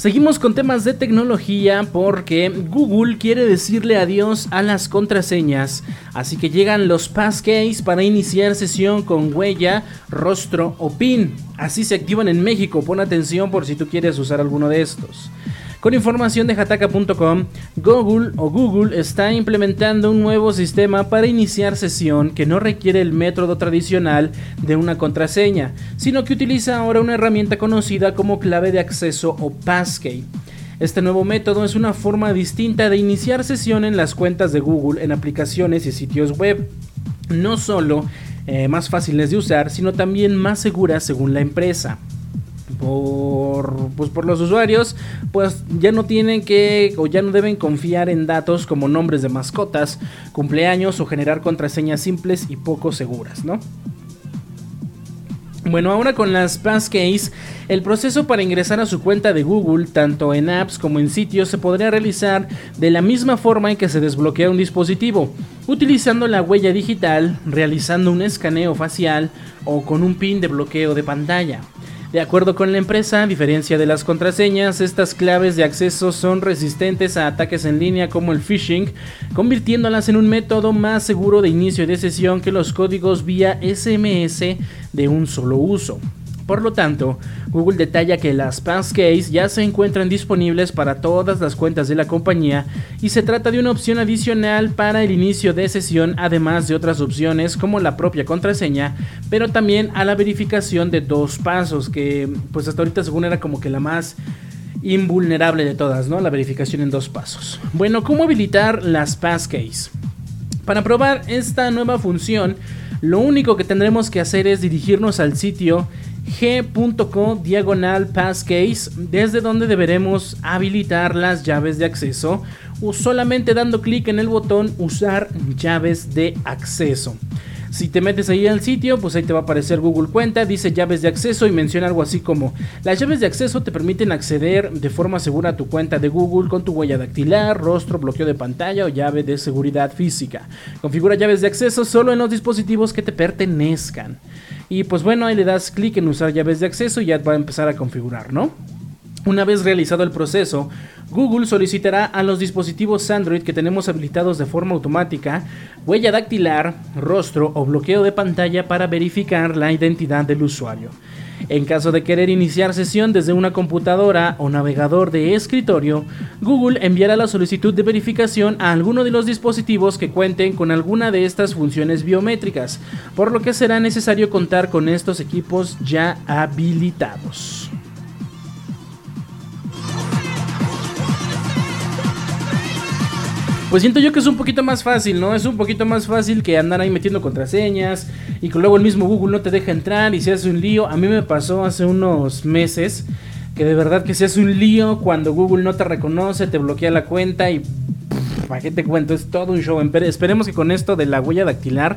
Seguimos con temas de tecnología porque Google quiere decirle adiós a las contraseñas, así que llegan los passkeys para iniciar sesión con huella, rostro o PIN. Así se activan en México, pon atención por si tú quieres usar alguno de estos. Con información de hataka.com, Google o Google está implementando un nuevo sistema para iniciar sesión que no requiere el método tradicional de una contraseña, sino que utiliza ahora una herramienta conocida como clave de acceso o passkey. Este nuevo método es una forma distinta de iniciar sesión en las cuentas de Google en aplicaciones y sitios web. No solo eh, más fáciles de usar, sino también más seguras según la empresa por, pues por los usuarios, pues ya no tienen que o ya no deben confiar en datos como nombres de mascotas, cumpleaños o generar contraseñas simples y poco seguras, ¿no? Bueno, ahora con las passkeys, el proceso para ingresar a su cuenta de Google, tanto en apps como en sitios, se podría realizar de la misma forma en que se desbloquea un dispositivo, utilizando la huella digital, realizando un escaneo facial o con un pin de bloqueo de pantalla. De acuerdo con la empresa, a diferencia de las contraseñas, estas claves de acceso son resistentes a ataques en línea como el phishing, convirtiéndolas en un método más seguro de inicio de sesión que los códigos vía SMS de un solo uso. Por lo tanto, Google detalla que las passkeys ya se encuentran disponibles para todas las cuentas de la compañía y se trata de una opción adicional para el inicio de sesión además de otras opciones como la propia contraseña, pero también a la verificación de dos pasos que pues hasta ahorita según era como que la más invulnerable de todas, ¿no? La verificación en dos pasos. Bueno, ¿cómo habilitar las passkeys? Para probar esta nueva función, lo único que tendremos que hacer es dirigirnos al sitio g.co diagonal passcase desde donde deberemos habilitar las llaves de acceso o solamente dando clic en el botón usar llaves de acceso. Si te metes ahí al sitio, pues ahí te va a aparecer Google Cuenta, dice llaves de acceso y menciona algo así como las llaves de acceso te permiten acceder de forma segura a tu cuenta de Google con tu huella dactilar, rostro, bloqueo de pantalla o llave de seguridad física. Configura llaves de acceso solo en los dispositivos que te pertenezcan. Y pues bueno, ahí le das clic en usar llaves de acceso y ya va a empezar a configurar, ¿no? Una vez realizado el proceso, Google solicitará a los dispositivos Android que tenemos habilitados de forma automática huella dactilar, rostro o bloqueo de pantalla para verificar la identidad del usuario. En caso de querer iniciar sesión desde una computadora o navegador de escritorio, Google enviará la solicitud de verificación a alguno de los dispositivos que cuenten con alguna de estas funciones biométricas, por lo que será necesario contar con estos equipos ya habilitados. Pues siento yo que es un poquito más fácil, ¿no? Es un poquito más fácil que andar ahí metiendo contraseñas y que luego el mismo Google no te deja entrar y se hace un lío. A mí me pasó hace unos meses que de verdad que se hace un lío cuando Google no te reconoce, te bloquea la cuenta y... ¿Para qué te cuento? Es todo un show. Esperemos que con esto de la huella dactilar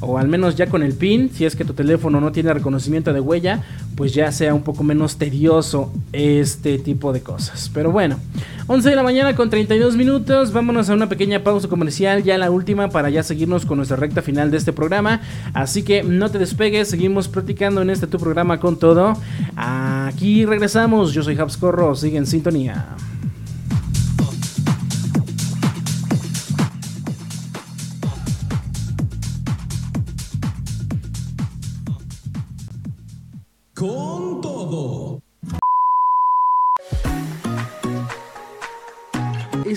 o al menos ya con el PIN, si es que tu teléfono no tiene reconocimiento de huella, pues ya sea un poco menos tedioso este tipo de cosas. Pero bueno, 11 de la mañana con 32 minutos, vámonos a una pequeña pausa comercial, ya la última para ya seguirnos con nuestra recta final de este programa. Así que no te despegues, seguimos practicando en este tu programa con todo. Aquí regresamos, yo soy Habs Corro, sigue en sintonía.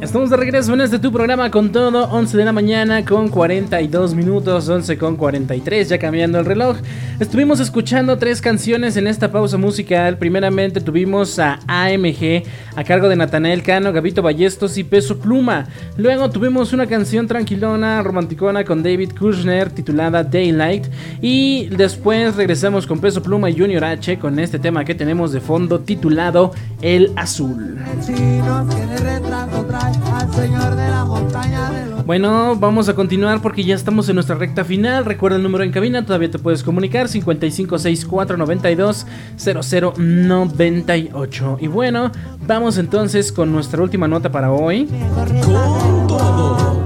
Estamos de regreso en este tu programa con todo, 11 de la mañana con 42 minutos, 11 con 43, ya cambiando el reloj. Estuvimos escuchando tres canciones en esta pausa musical. Primeramente tuvimos a AMG a cargo de Natanael Cano, Gabito Ballestos y Peso Pluma. Luego tuvimos una canción tranquilona, romanticona con David Kushner titulada Daylight. Y después regresamos con Peso Pluma y Junior H con este tema que tenemos de fondo titulado El Azul. Bueno, vamos a continuar porque ya estamos en nuestra recta final. Recuerda el número en cabina, todavía te puedes comunicar 5564920098. Y bueno, vamos entonces con nuestra última nota para hoy. Con todo.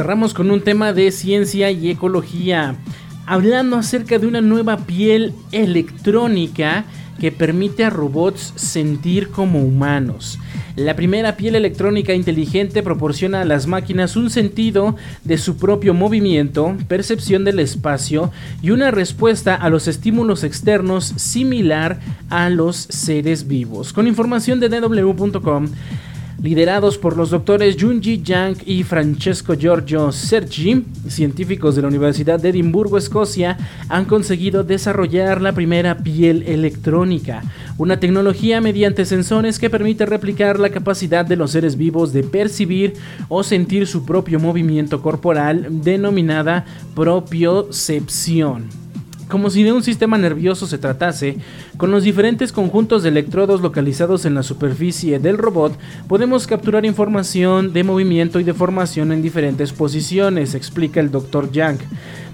Cerramos con un tema de ciencia y ecología, hablando acerca de una nueva piel electrónica que permite a robots sentir como humanos. La primera piel electrónica inteligente proporciona a las máquinas un sentido de su propio movimiento, percepción del espacio y una respuesta a los estímulos externos similar a los seres vivos. Con información de dw.com, liderados por los doctores Junji Yang y Francesco Giorgio Sergi, científicos de la Universidad de Edimburgo, Escocia, han conseguido desarrollar la primera piel electrónica, una tecnología mediante sensores que permite replicar la capacidad de los seres vivos de percibir o sentir su propio movimiento corporal, denominada propiocepción como si de un sistema nervioso se tratase, con los diferentes conjuntos de electrodos localizados en la superficie del robot, podemos capturar información de movimiento y deformación en diferentes posiciones, explica el Dr. Yang.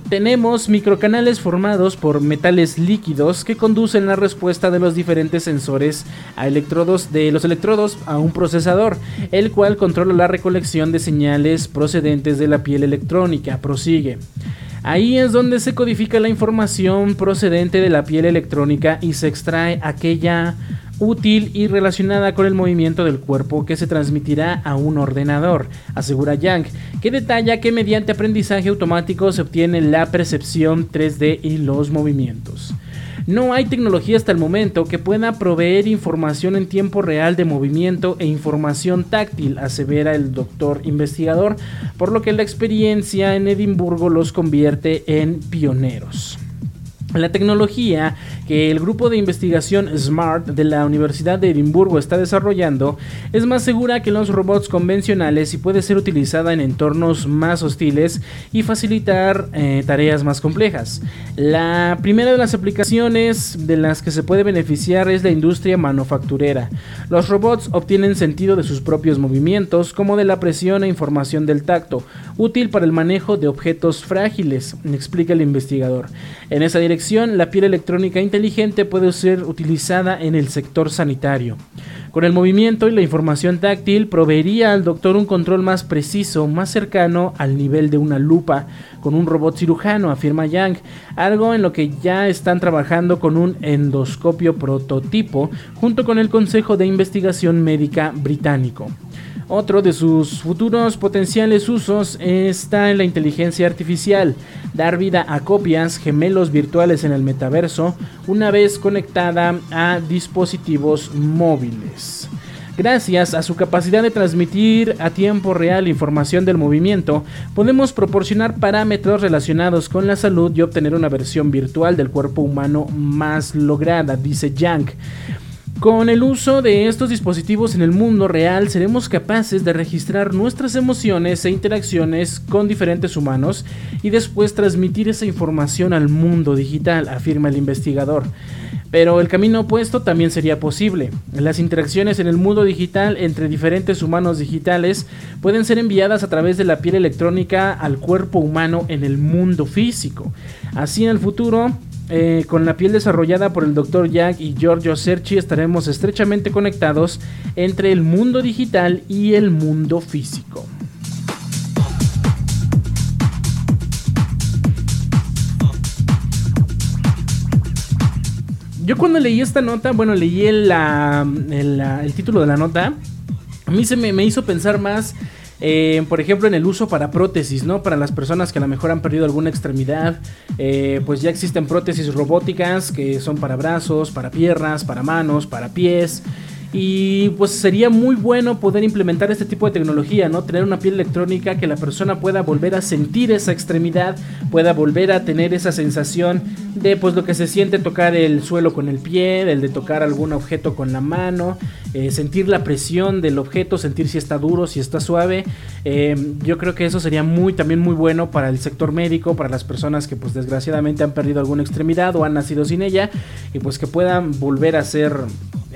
Tenemos microcanales formados por metales líquidos que conducen la respuesta de los diferentes sensores a electrodos de los electrodos a un procesador, el cual controla la recolección de señales procedentes de la piel electrónica. Prosigue. Ahí es donde se codifica la información procedente de la piel electrónica y se extrae aquella útil y relacionada con el movimiento del cuerpo que se transmitirá a un ordenador, asegura Yang, que detalla que mediante aprendizaje automático se obtiene la percepción 3D y los movimientos. No hay tecnología hasta el momento que pueda proveer información en tiempo real de movimiento e información táctil, asevera el doctor investigador, por lo que la experiencia en Edimburgo los convierte en pioneros. La tecnología que el grupo de investigación SMART de la Universidad de Edimburgo está desarrollando es más segura que los robots convencionales y puede ser utilizada en entornos más hostiles y facilitar eh, tareas más complejas. La primera de las aplicaciones de las que se puede beneficiar es la industria manufacturera. Los robots obtienen sentido de sus propios movimientos, como de la presión e información del tacto, útil para el manejo de objetos frágiles, explica el investigador. En esa dirección, la piel electrónica inteligente puede ser utilizada en el sector sanitario. Con el movimiento y la información táctil proveería al doctor un control más preciso, más cercano al nivel de una lupa con un robot cirujano, afirma Yang, algo en lo que ya están trabajando con un endoscopio prototipo junto con el Consejo de Investigación Médica británico. Otro de sus futuros potenciales usos está en la inteligencia artificial, dar vida a copias gemelos virtuales en el metaverso una vez conectada a dispositivos móviles. Gracias a su capacidad de transmitir a tiempo real información del movimiento, podemos proporcionar parámetros relacionados con la salud y obtener una versión virtual del cuerpo humano más lograda, dice Yang. Con el uso de estos dispositivos en el mundo real seremos capaces de registrar nuestras emociones e interacciones con diferentes humanos y después transmitir esa información al mundo digital, afirma el investigador. Pero el camino opuesto también sería posible. Las interacciones en el mundo digital entre diferentes humanos digitales pueden ser enviadas a través de la piel electrónica al cuerpo humano en el mundo físico. Así en el futuro, eh, con la piel desarrollada por el Dr. Jack y Giorgio Cerchi estaremos estrechamente conectados entre el mundo digital y el mundo físico. Yo cuando leí esta nota, bueno, leí el, título de la nota, a mí se me hizo pensar más eh, por ejemplo, en el uso para prótesis, ¿no? Para las personas que a lo mejor han perdido alguna extremidad, eh, pues ya existen prótesis robóticas que son para brazos, para piernas, para manos, para pies. Y pues sería muy bueno poder implementar este tipo de tecnología, ¿no? Tener una piel electrónica que la persona pueda volver a sentir esa extremidad, pueda volver a tener esa sensación de pues lo que se siente tocar el suelo con el pie, el de tocar algún objeto con la mano, eh, sentir la presión del objeto, sentir si está duro, si está suave. Eh, yo creo que eso sería muy también muy bueno para el sector médico, para las personas que pues desgraciadamente han perdido alguna extremidad o han nacido sin ella y pues que puedan volver a ser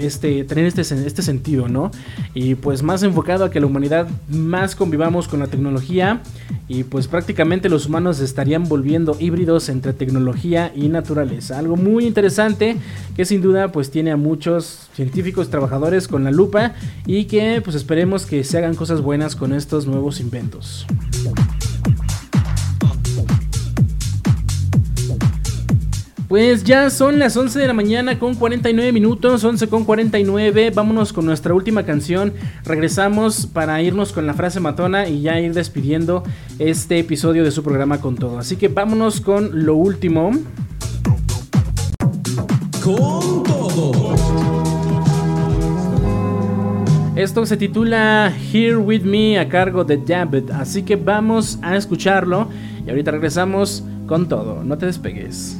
este, tener este, este sentido, ¿no? Y pues más enfocado a que la humanidad más convivamos con la tecnología y pues prácticamente los humanos estarían volviendo híbridos entre tecnología y naturaleza. Algo muy interesante que sin duda pues tiene a muchos científicos trabajadores con la lupa y que pues esperemos que se hagan cosas buenas con estos nuevos inventos. Pues ya son las 11 de la mañana con 49 minutos, 11 con 49. Vámonos con nuestra última canción. Regresamos para irnos con la frase matona y ya ir despidiendo este episodio de su programa con todo. Así que vámonos con lo último. Con todo. Esto se titula Here With Me a cargo de David. Así que vamos a escucharlo y ahorita regresamos con todo. No te despegues.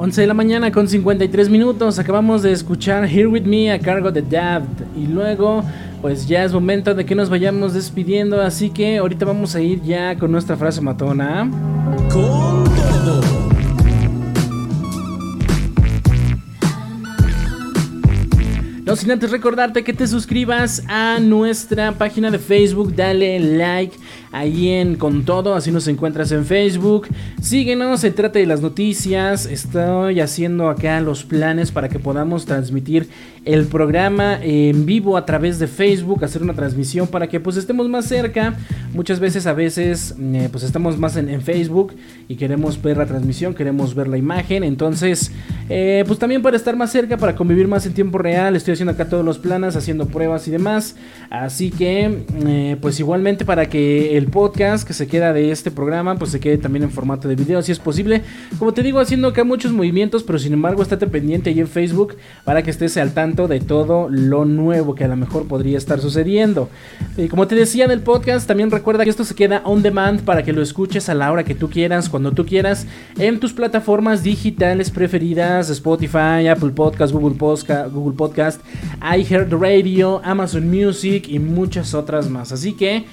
11 de la mañana con 53 minutos. Acabamos de escuchar Here With Me a cargo de Dad. Y luego, pues ya es momento de que nos vayamos despidiendo. Así que ahorita vamos a ir ya con nuestra frase matona. No sin antes recordarte que te suscribas a nuestra página de Facebook, dale like ahí en Con Todo, así nos encuentras en Facebook. Síguenos, se trata de las noticias. Estoy haciendo acá los planes para que podamos transmitir el programa en vivo a través de Facebook, hacer una transmisión para que pues estemos más cerca. Muchas veces, a veces, eh, pues estamos más en, Facebook y queremos ver la transmisión, queremos ver la imagen. Entonces, eh, pues también para estar más cerca, para convivir más en tiempo real, estoy haciendo acá todos los planes, haciendo pruebas y demás. Así que, eh, pues igualmente para que el podcast que se queda de este programa, pues se quede también en formato de video, si es posible. Como te digo, haciendo acá muchos movimientos, pero sin embargo, estate pendiente ahí en Facebook para que estés al tanto de todo lo nuevo que a lo mejor podría estar sucediendo. Y como te decía en el podcast, también recuerda que esto se queda on demand para que lo escuches a la hora que tú quieras, cuando tú quieras, en tus plataformas digitales preferidas, Spotify, Apple Podcast, Google Podcast, Google Podcast, iHeartRadio, Amazon Music y muchas otras más. Así que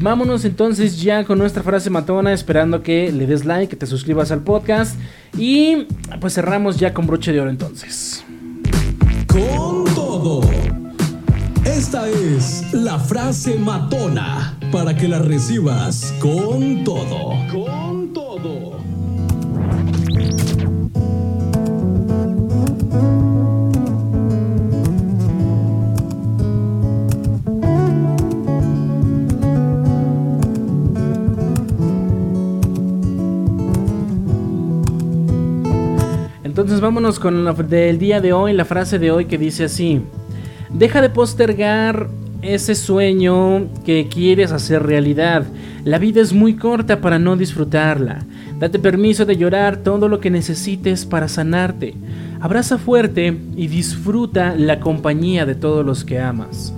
vámonos entonces ya con nuestra frase matona, esperando que le des like, que te suscribas al podcast y pues cerramos ya con broche de oro entonces. Con todo. Esta es la frase matona para que la recibas con todo. Con todo. Entonces vámonos con la del día de hoy, la frase de hoy que dice así. Deja de postergar ese sueño que quieres hacer realidad. La vida es muy corta para no disfrutarla. Date permiso de llorar todo lo que necesites para sanarte. Abraza fuerte y disfruta la compañía de todos los que amas.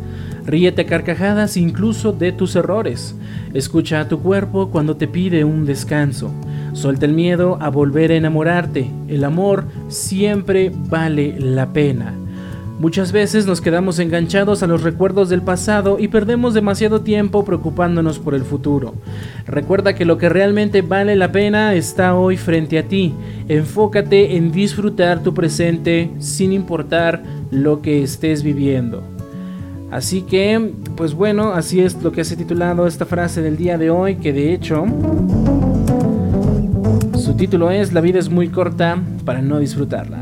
Ríete a carcajadas incluso de tus errores. Escucha a tu cuerpo cuando te pide un descanso. Suelta el miedo a volver a enamorarte. El amor siempre vale la pena. Muchas veces nos quedamos enganchados a los recuerdos del pasado y perdemos demasiado tiempo preocupándonos por el futuro. Recuerda que lo que realmente vale la pena está hoy frente a ti. Enfócate en disfrutar tu presente sin importar lo que estés viviendo. Así que, pues bueno, así es lo que se titulado esta frase del día de hoy, que de hecho su título es La vida es muy corta para no disfrutarla.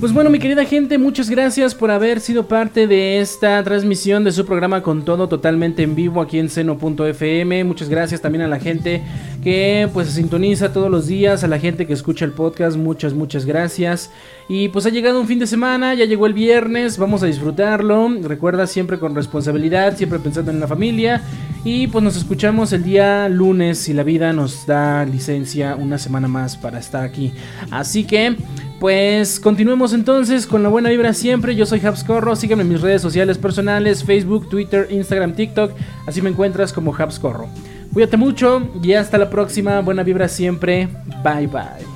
Pues bueno, mi querida gente, muchas gracias por haber sido parte de esta transmisión de su programa con todo totalmente en vivo aquí en seno.fm. Muchas gracias también a la gente que pues se sintoniza todos los días, a la gente que escucha el podcast, muchas, muchas gracias. Y pues ha llegado un fin de semana, ya llegó el viernes, vamos a disfrutarlo. Recuerda siempre con responsabilidad, siempre pensando en la familia. Y pues nos escuchamos el día lunes si la vida nos da licencia una semana más para estar aquí. Así que pues continuemos entonces con la buena vibra siempre. Yo soy Habscorro, sígueme en mis redes sociales personales, Facebook, Twitter, Instagram, TikTok. Así me encuentras como Habscorro. Cuídate mucho y hasta la próxima. Buena vibra siempre. Bye bye.